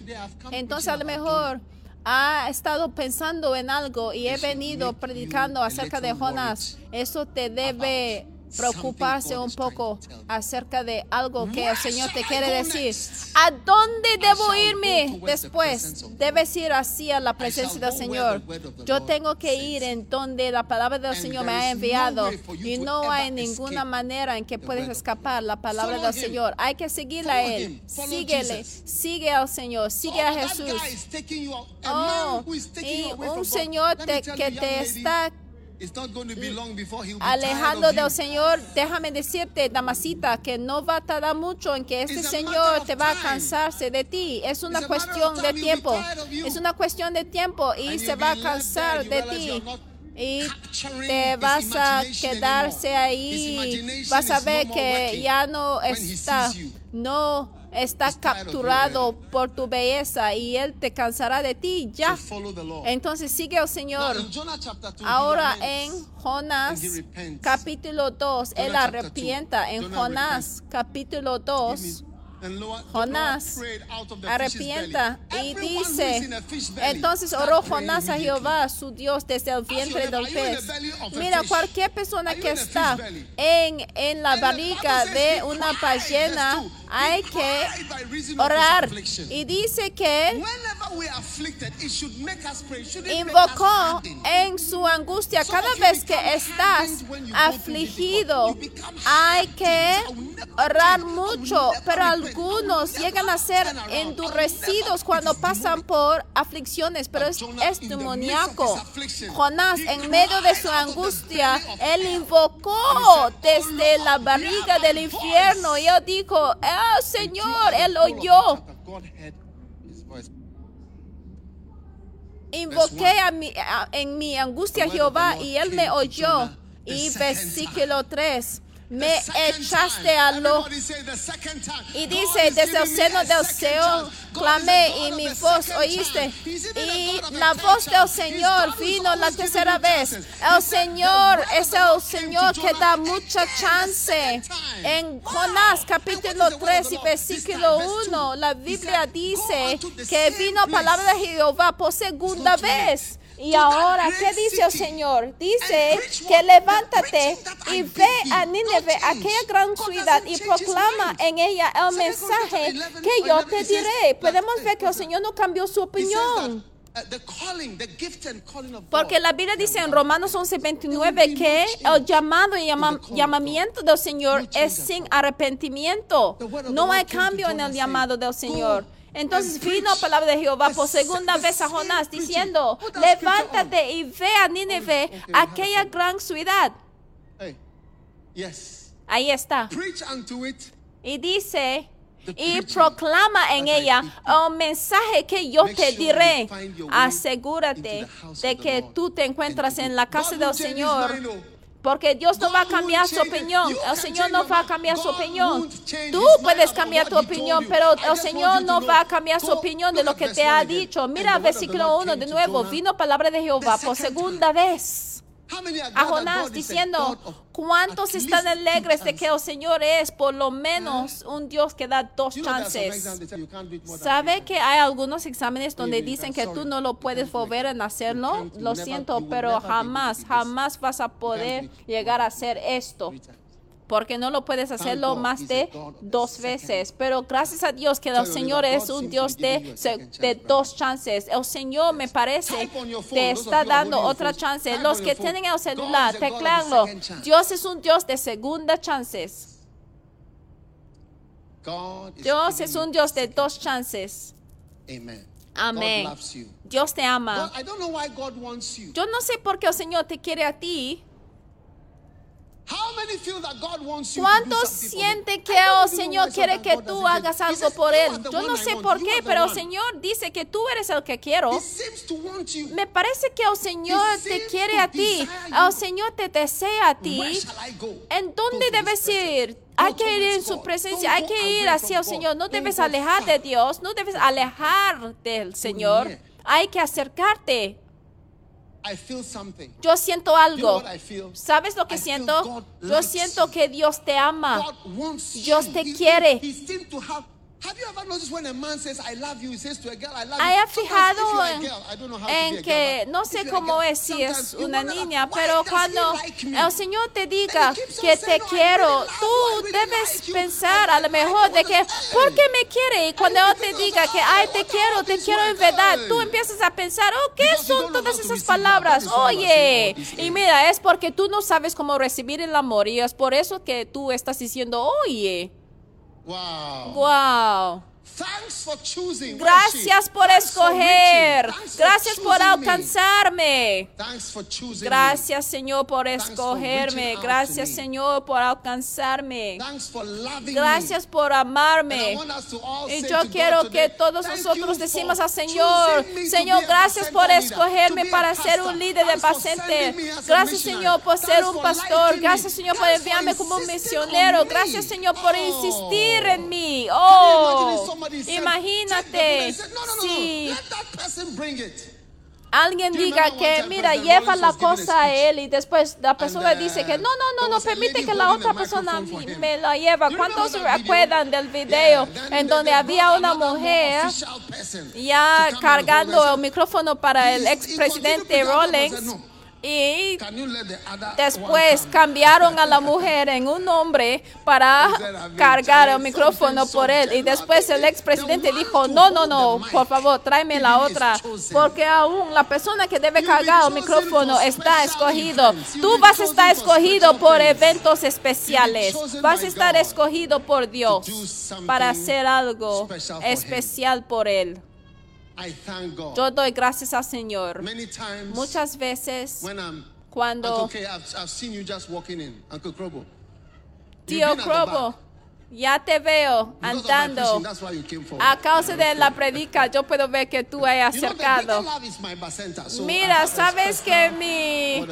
[SPEAKER 2] Entonces a lo mejor ha estado pensando en algo y he venido predicando acerca de Jonás. Eso te debe preocuparse un poco acerca de algo que el Señor te quiere decir. ¿A dónde debo irme después? Debes ir así a la presencia del Señor. Yo tengo que ir en donde la palabra del Señor me ha enviado y no hay ninguna manera en que puedes escapar la palabra del. Señor. Hay que seguirle a Él. Síguele. Sigue al Señor. Sigue a
[SPEAKER 1] Oh, that
[SPEAKER 2] Jesús.
[SPEAKER 1] A
[SPEAKER 2] Oh, y un. Señor te- que te está
[SPEAKER 1] it's not going to be long before he'll be
[SPEAKER 2] alejando del. Señor, déjame decirte, damasita, que no va a tardar mucho en que este Señor te va a cansarse de ti. Es una cuestión de tiempo. Es una cuestión de tiempo y se va a cansar de ti. Y te vas a quedarse ahí. Vas a ver que ya no está, no está capturado por tu belleza y Él te cansará de ti ya. Entonces sigue al Señor.
[SPEAKER 1] in Jonah chapter 2, he
[SPEAKER 2] Ahora en Jonás capítulo 2, él arrepienta. En Jonás capítulo 2, Jonás arrepienta y dice, entonces oró Jonás a. Jehová, su Dios, desde el vientre del pez. Mira, cualquier persona que está en, en la barriga de una ballena, hay que orar. Y dice que invocó en su angustia. Cada vez que estás afligido, hay que orar mucho, pero
[SPEAKER 1] repent.
[SPEAKER 2] Algunos llegan a ser endurecidos cuando pasan por aflicciones, pero es, es demoníaco. Jonás, en medio de su angustia, él invocó desde
[SPEAKER 1] "Oh
[SPEAKER 2] la barriga del infierno
[SPEAKER 1] voice."
[SPEAKER 2] y él dijo, oh Señor, él oyó. Invoqué a mi- a- en mi angustia a Jehová y él me oyó. Y versículo 3,
[SPEAKER 1] The
[SPEAKER 2] me echaste
[SPEAKER 1] time.
[SPEAKER 2] a lo...
[SPEAKER 1] Everybody say the second time.
[SPEAKER 2] Y dice, desde el seno del.
[SPEAKER 1] God
[SPEAKER 2] clamé y mi voz oíste. Y la voz del Señor vino la tercera vez. El Señor
[SPEAKER 1] "The word
[SPEAKER 2] es el Señor que da mucha chance. En. Jonás capítulo
[SPEAKER 1] what is the word
[SPEAKER 2] 3
[SPEAKER 1] of the
[SPEAKER 2] y versículo
[SPEAKER 1] time, verse
[SPEAKER 2] 1,
[SPEAKER 1] two,
[SPEAKER 2] la Biblia dice
[SPEAKER 1] "Go unto the
[SPEAKER 2] que vino palabra de
[SPEAKER 1] place."
[SPEAKER 2] Jehová por segunda vez. Y ahora, ¿qué dice el. Señor? Dice que levántate y ve a Nínive, aquella gran ciudad, y proclama en ella el mensaje
[SPEAKER 1] Corinthians 11,
[SPEAKER 2] que yo
[SPEAKER 1] 11,
[SPEAKER 2] te diré. Podemos ver que el Señor no cambió su opinión.
[SPEAKER 1] uh,
[SPEAKER 2] Porque la Biblia dice en Romanos 11:29 que el llamado y llama- llamamiento del Señor es sin arrepentimiento. No hay cambio en el llamado del
[SPEAKER 1] "Go
[SPEAKER 2] Señor. Entonces vino palabra de Jehová por segunda vez a Jonás diciendo, levántate y ve a Nínive, aquella gran ciudad. Ahí está. Y dice, y proclama en ella un mensaje que yo te diré. Asegúrate de que tú te encuentras en la casa del Señor. Porque Dios no va a cambiar su opinión. El Señor no va a cambiar su opinión. Tú puedes cambiar tu opinión, pero el Señor no va a cambiar su opinión de lo que te ha dicho. Mira versículo
[SPEAKER 1] Lord
[SPEAKER 2] 1
[SPEAKER 1] came
[SPEAKER 2] de nuevo. Vino palabra de Jehová por segunda vez a Jonás diciendo, ¿cuántos están alegres de que el? Señor es por lo menos un Dios que da dos chances? ¿Sabe que hay algunos exámenes donde dicen que tú no lo puedes volver a hacerlo? Lo siento, pero jamás, jamás vas a poder llegar a hacer esto. Porque no lo puedes hacerlo más de dos veces. Pero gracias a Dios que el Señor es un Dios de, de dos chances. El Señor me parece te está dando otra chance. Los que tienen el celular,
[SPEAKER 1] chance.
[SPEAKER 2] Dios es un Dios de segunda chances. Dios es un Dios de dos chances.
[SPEAKER 1] Amen.
[SPEAKER 2] Amén. Dios te ama. Yo no sé por qué el Señor te quiere a ti.
[SPEAKER 1] How many feel that God wants you to do
[SPEAKER 2] ¿Cuántos
[SPEAKER 1] something for him?
[SPEAKER 2] siente que el
[SPEAKER 1] know
[SPEAKER 2] Señor quiere que tú hagas algo por
[SPEAKER 1] "You
[SPEAKER 2] Él? Yo no sé por qué, pero el
[SPEAKER 1] one."
[SPEAKER 2] Señor dice que tú eres el que quiero. Me parece que el Señor te quiere a ti. El Señor te desea a ti. ¿En dónde debes ir? Hay que ir en su presencia, hay que ir hacia el
[SPEAKER 1] from
[SPEAKER 2] Señor. No debes alejar de. Dios, no debes alejar del Señor. Hay que acercarte.
[SPEAKER 1] I feel something.
[SPEAKER 2] Yo siento algo.
[SPEAKER 1] what I feel?
[SPEAKER 2] ¿Sabes lo que siento? Yo siento que Dios te ama. Dios te quiere.
[SPEAKER 1] He, he seems to have. Have you ever noticed when a man says "I love you"? He says to a girl, "I love
[SPEAKER 2] haya
[SPEAKER 1] you." Sometimes if
[SPEAKER 2] fijado en, en que no sé cómo es si es una niña,
[SPEAKER 1] "Why
[SPEAKER 2] pero cuando
[SPEAKER 1] like me?"
[SPEAKER 2] el Señor te diga que te
[SPEAKER 1] "No, I
[SPEAKER 2] quiero, tú debes pensar a lo mejor de que. ¿por qué me quiere? Y cuando
[SPEAKER 1] And
[SPEAKER 2] Él te diga que,
[SPEAKER 1] "Oh,
[SPEAKER 2] ay, te quiero, te quiero en verdad, tú empiezas a pensar, oh, ¿qué son todas esas palabras? Oye, y mira, es porque tú no sabes cómo recibir el amor y es por eso que tú estás diciendo, oye,
[SPEAKER 1] Wow.
[SPEAKER 2] wow. Gracias por escoger. Gracias por alcanzarme.
[SPEAKER 1] Thanks for choosing
[SPEAKER 2] Gracias Señor por escogerme. Gracias. Señor por alcanzarme. Gracias por amarme. Y yo quiero que todos
[SPEAKER 1] "Thank
[SPEAKER 2] nosotros decimos al Señor, Señor, gracias por escogerme para ser un líder de
[SPEAKER 1] a
[SPEAKER 2] Gracias. Señor por ser un pastor. Gracias Señor por enviarme como un misionero. Gracias Señor por insistir en mí. Oh,
[SPEAKER 1] if somebody said, "Take the
[SPEAKER 2] imagínate.
[SPEAKER 1] food," and said, No, no, no,
[SPEAKER 2] Sí.
[SPEAKER 1] no. Let that person bring it.
[SPEAKER 2] alguien diga que, mira, lleva la cosa a él y después la persona
[SPEAKER 1] uh,
[SPEAKER 2] dice que no, no, no, no permite que la otra persona me la lleva. ¿Cuántos recuerdan del video en donde había una mujer ya cargando
[SPEAKER 1] and
[SPEAKER 2] el micrófono para el expresidente Rawlings y Después cambiaron a la mujer en un hombre para cargar el micrófono por él. Y después el expresidente dijo, no, no, no, por favor, tráeme la otra. Porque aún la persona que debe cargar el micrófono está escogido. Tú vas a estar escogido por eventos especiales. Vas a estar escogido por Dios para hacer algo especial por Él.
[SPEAKER 1] I thank God.
[SPEAKER 2] Yo doy gracias al Señor.
[SPEAKER 1] Many times
[SPEAKER 2] Muchas veces
[SPEAKER 1] when I'm
[SPEAKER 2] cuando
[SPEAKER 1] Uncle K, I've, I've seen you just walking in, Uncle Krobo. You've
[SPEAKER 2] Tío Crobo, ya te veo andando. A causa de la predica, yo puedo ver que tú has acercado. Mira, sabes que mi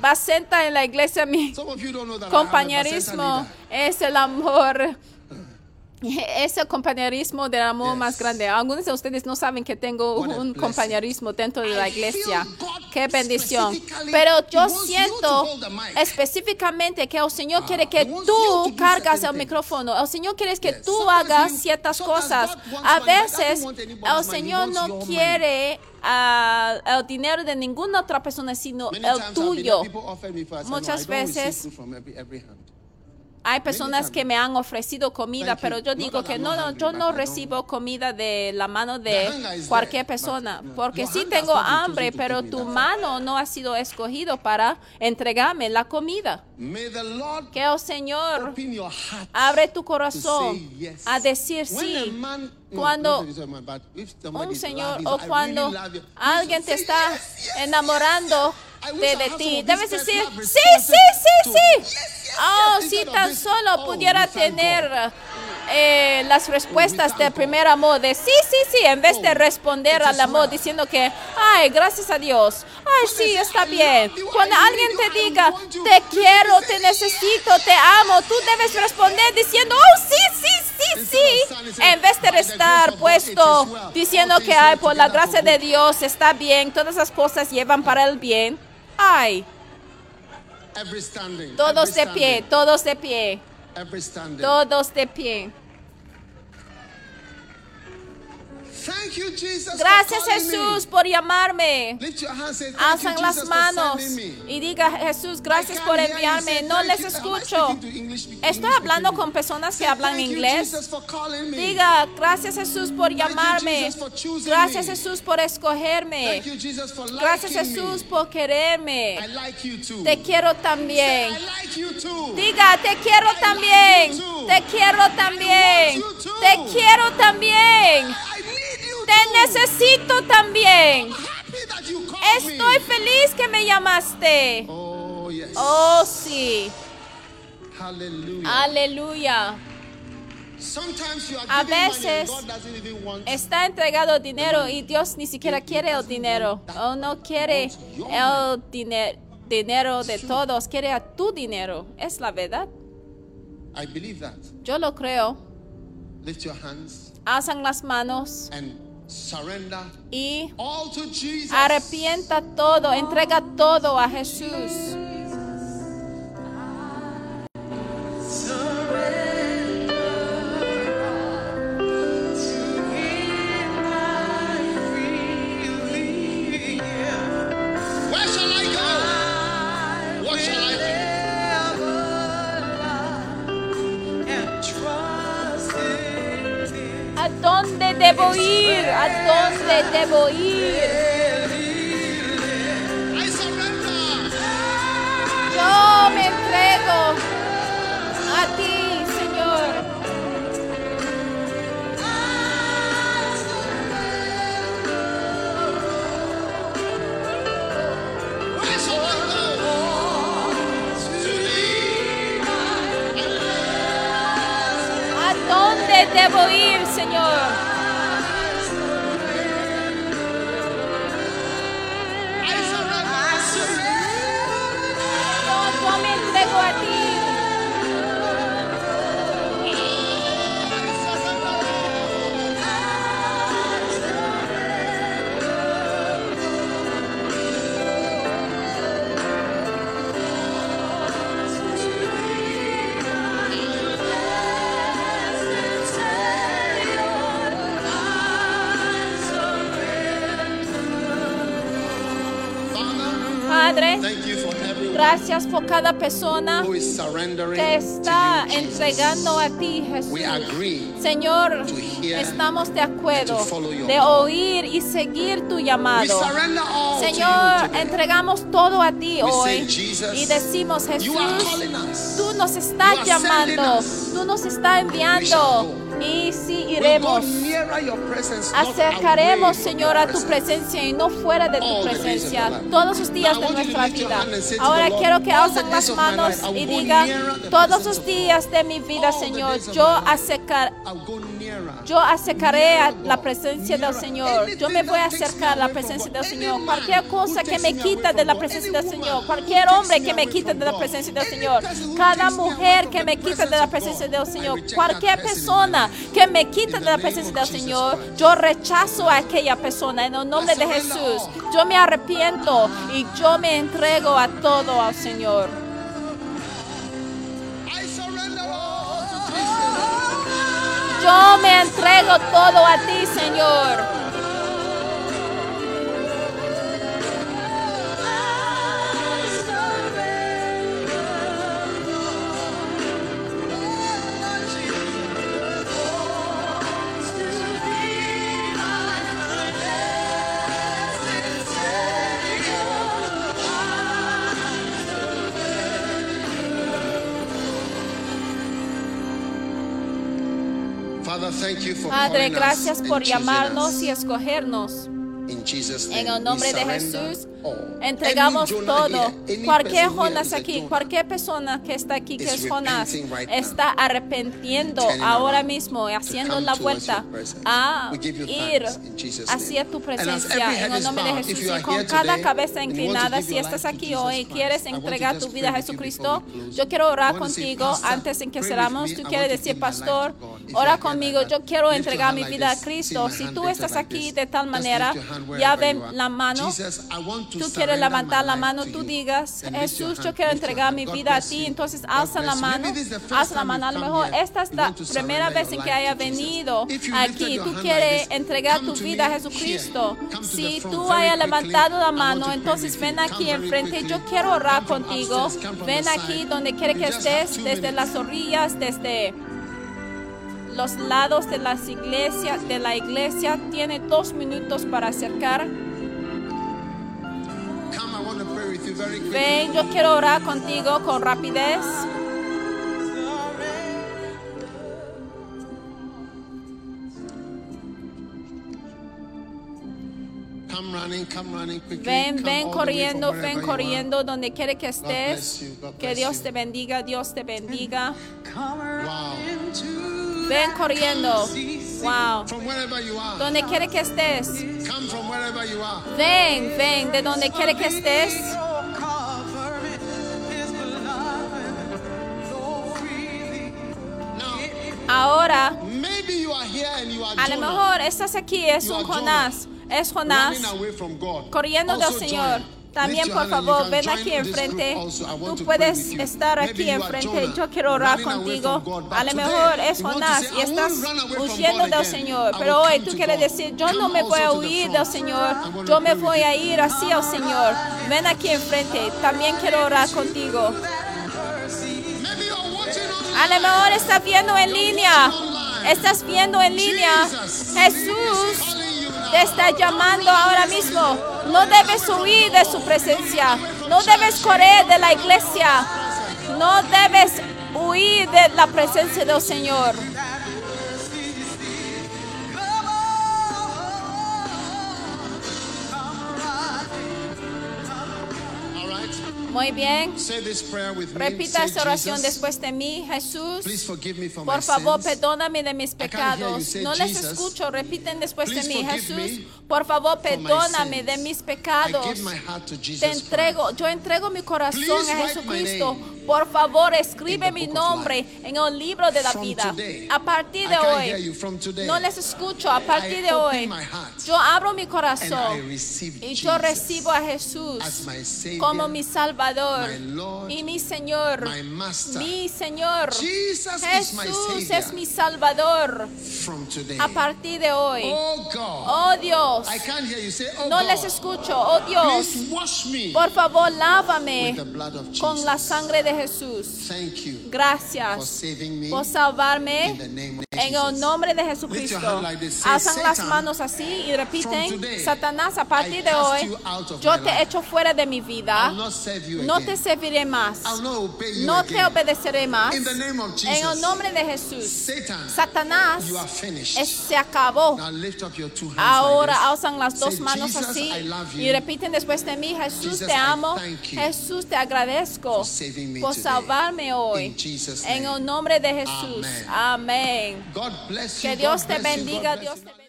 [SPEAKER 2] bacenta en la iglesia, mi compañerismo es el amor. (laughs) Es el compañerismo del amor
[SPEAKER 1] Yes.
[SPEAKER 2] más grande. Algunos de ustedes no saben que tengo
[SPEAKER 1] What
[SPEAKER 2] un compañerismo dentro de la iglesia. Qué bendición. Pero yo siento específicamente que el Señor
[SPEAKER 1] Ah,
[SPEAKER 2] quiere que tú cargas el micrófono. El Señor quiere que
[SPEAKER 1] Yes.
[SPEAKER 2] tú
[SPEAKER 1] Sometimes
[SPEAKER 2] hagas ciertas cosas. A veces el Señor no quiere ah, el dinero de ninguna otra persona, sino
[SPEAKER 1] Many
[SPEAKER 2] el tuyo. Muchas veces-
[SPEAKER 1] food from every, every hand.
[SPEAKER 2] Hay personas que me han ofrecido comida, pero yo digo
[SPEAKER 1] that
[SPEAKER 2] que no, no, yo no recibo comida de la mano de cualquier persona, porque sí tengo hambre, pero tu mano no ha sido escogido para entregarme la comida. Que el Señor abre tu corazón a decir sí. Cuando un señor o cuando alguien te está enamorando De, ti, debes decir, sí, sí, sí, sí. Oh, si tan solo
[SPEAKER 1] oh,
[SPEAKER 2] pudiera tener eh, las respuestas del primer amor de sí, sí, sí, en vez de
[SPEAKER 1] Oh,
[SPEAKER 2] responder al amor diciendo que, ay, gracias a Dios, ay, sí, está
[SPEAKER 1] "I
[SPEAKER 2] bien. Cuando alguien te diga,
[SPEAKER 1] want you",
[SPEAKER 2] te quiero, te necesito, te amo, tú debes responder diciendo, oh, sí, sí, sí, sí, en vez de
[SPEAKER 1] "By the grace
[SPEAKER 2] estar puesto diciendo que, ay, por la gracia de
[SPEAKER 1] good".
[SPEAKER 2] Dios está bien, todas las cosas llevan para el bien. Ay, todos de pie, todos de pie, todos de pie.
[SPEAKER 1] Thank you, Jesus.
[SPEAKER 2] Gracias Jesús
[SPEAKER 1] Me.
[SPEAKER 2] por llamarme. Alzan las
[SPEAKER 1] Jesus,
[SPEAKER 2] manos y diga Jesús, gracias por enviarme. No
[SPEAKER 1] "Thank
[SPEAKER 2] les
[SPEAKER 1] you." Am I
[SPEAKER 2] escucho. Estoy hablando con personas que hablan
[SPEAKER 1] "Thank you,
[SPEAKER 2] inglés.
[SPEAKER 1] Jesus, for calling me."
[SPEAKER 2] Diga, gracias Jesús por llamarme. Gracias. Jesús por escogerme. Gracias Jesús por quererme. Te quiero también. Diga, te quiero también. Te quiero también. Te quiero también.
[SPEAKER 1] I need you
[SPEAKER 2] Te
[SPEAKER 1] too.
[SPEAKER 2] Necesito también. Estoy feliz que me llamaste.
[SPEAKER 1] Oh, yes.
[SPEAKER 2] Oh, sí. Aleluya. A veces Está entregado dinero y Dios ni siquiera quiere el dinero. O no quiere el diner- dinero de todos, quiere a tu dinero. Es la verdad. Yo lo creo. Alzan las manos
[SPEAKER 1] and
[SPEAKER 2] y arrepienta todo, entrega todo a Jesús. Dónde debo ir? Yo me entrego a ti, Señor. ¿A dónde debo ir, Señor? Gracias por cada persona que está entregando a ti, Jesús. Señor, estamos de acuerdo de oír y seguir tu llamado. Señor, entregamos todo a ti hoy y decimos, Jesús, tú nos estás llamando, tú nos estás enviando y sí iremos. Acercaremos, Señor, a tu presencia y no fuera de tu presencia todos los días de nuestra vida. Ahora quiero que
[SPEAKER 1] days
[SPEAKER 2] las manos y digan, todos los días de mi vida, Señor, yo
[SPEAKER 1] my life.
[SPEAKER 2] acercar,
[SPEAKER 1] I'll go nearer.
[SPEAKER 2] yo acercaré a la presencia del. Señor. Yo me voy a acercar a la presencia del Señor. Cualquier cosa que me quita de la presencia del Señor. Cualquier hombre que
[SPEAKER 1] me
[SPEAKER 2] quita de la presencia del Señor. Cada mujer que me quita de la presencia del Señor. Cualquier persona que me quita de la presencia del
[SPEAKER 1] of
[SPEAKER 2] Señor. Yo rechazo a aquella persona en el nombre de Jesús. Yo me arrepiento y yo me entrego a todo al Señor. Yo me entrego todo a ti, Señor. Padre, gracias por llamarnos y escogernos. En el nombre de Jesús. Entregamos todo. Cualquier
[SPEAKER 1] a
[SPEAKER 2] aquí, cualquier persona que está aquí que es Jonás, está arrepentiendo
[SPEAKER 1] Turning
[SPEAKER 2] ahora mismo y haciendo la vuelta a ir hacia tu presencia en el nombre de Jesús. Y con cada cabeza inclinada, si estás aquí hoy y quieres entregar tu vida a Jesucristo, yo quiero orar contigo antes en que cerramos. Tú quieres decir, Pastor, ora conmigo. Yo quiero entregar mi vida a. Cristo. Si tú estás aquí de tal manera, ya ven la mano. Tú quieres levantar la mano, tú digas, Jesús, yo quiero entregar mi vida a ti. Entonces, alza la mano, alza la mano. A lo mejor esta es la primera vez en que haya venido aquí. Tú quieres entregar tu vida a Jesucristo. Si tú hayas levantado la mano, entonces ven aquí enfrente. Yo quiero orar contigo. Ven aquí donde quiere que estés, desde las orillas, desde los lados de las iglesias, de la iglesia. Tiene dos minutos para acercar. Ven, yo quiero orar contigo con rapidez. Ven, ven corriendo, ven corriendo donde quiere que estés. Que Dios te bendiga, Dios te bendiga. Ven corriendo. Wow. Donde quiere que estés. Ven, ven, de donde quiere que estés. Ahora, a lo mejor estás aquí, es un Jonás. Es Jonás corriendo del Señor. También, por favor, ven aquí enfrente. Tú puedes estar aquí enfrente. Yo quiero orar contigo. A lo mejor es Jonás y
[SPEAKER 1] "I won't
[SPEAKER 2] estás huyendo del. Señor. Pero hoy tú quieres decir, yo no me voy a huir del Señor. Yo me voy a ir así al Señor. Ven aquí enfrente. También quiero orar contigo. A lo estás viendo en línea. Estás viendo en línea. Jesús te está llamando ahora mismo. No debes huir de su presencia. No debes correr de la iglesia. No debes huir de la presencia del Señor. Muy bien. Repita esta oración después de mí. Jesús, por favor, perdóname de mis pecados. No les escucho. Repiten después de mí. Jesús, por favor, perdóname de mis pecados. Te entrego, yo entrego mi corazón a Jesucristo. Por favor, escribe mi nombre en el libro de la vida. A partir de hoy, no les escucho. A partir de hoy, yo abro mi corazón y yo recibo a Jesús como mi Salvador
[SPEAKER 1] Lord,
[SPEAKER 2] y mi Señor. Mi Señor.
[SPEAKER 1] Jesus
[SPEAKER 2] Jesús es mi Salvador. A partir de hoy.
[SPEAKER 1] Oh God,
[SPEAKER 2] Oh Dios.
[SPEAKER 1] I can't hear you say, Oh
[SPEAKER 2] No
[SPEAKER 1] God,
[SPEAKER 2] les escucho. Oh Dios.
[SPEAKER 1] please wash me
[SPEAKER 2] Por favor, lávame con la sangre de Jesús.
[SPEAKER 1] Thank you
[SPEAKER 2] Gracias
[SPEAKER 1] me
[SPEAKER 2] por salvarme en el nombre de Jesucristo.
[SPEAKER 1] like
[SPEAKER 2] Alzan las
[SPEAKER 1] "Satan,
[SPEAKER 2] manos así y repiten,
[SPEAKER 1] today,
[SPEAKER 2] Satanás, a partir
[SPEAKER 1] I
[SPEAKER 2] de hoy, yo te echo fuera de mi vida. No te serviré más.
[SPEAKER 1] I'll not obey you
[SPEAKER 2] No te obedeceré más.
[SPEAKER 1] In the name of
[SPEAKER 2] En el nombre de Jesús.
[SPEAKER 1] Satan,
[SPEAKER 2] Satanás,
[SPEAKER 1] you are finished.
[SPEAKER 2] es- se acabó.
[SPEAKER 1] Now lift up your two hands
[SPEAKER 2] Ahora
[SPEAKER 1] like
[SPEAKER 2] alzan las dos
[SPEAKER 1] Say,
[SPEAKER 2] manos
[SPEAKER 1] Jesus,
[SPEAKER 2] así
[SPEAKER 1] I love you.
[SPEAKER 2] y repiten después de mí, Jesús
[SPEAKER 1] Jesus,
[SPEAKER 2] te amo, Jesús te agradezco por salvarme hoy.
[SPEAKER 1] In Jesus'
[SPEAKER 2] En el nombre de Jesús. Amén. Que Dios te bendiga, Dios te bendiga.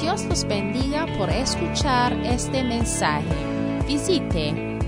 [SPEAKER 3] Dios los bendiga por escuchar este mensaje. Visite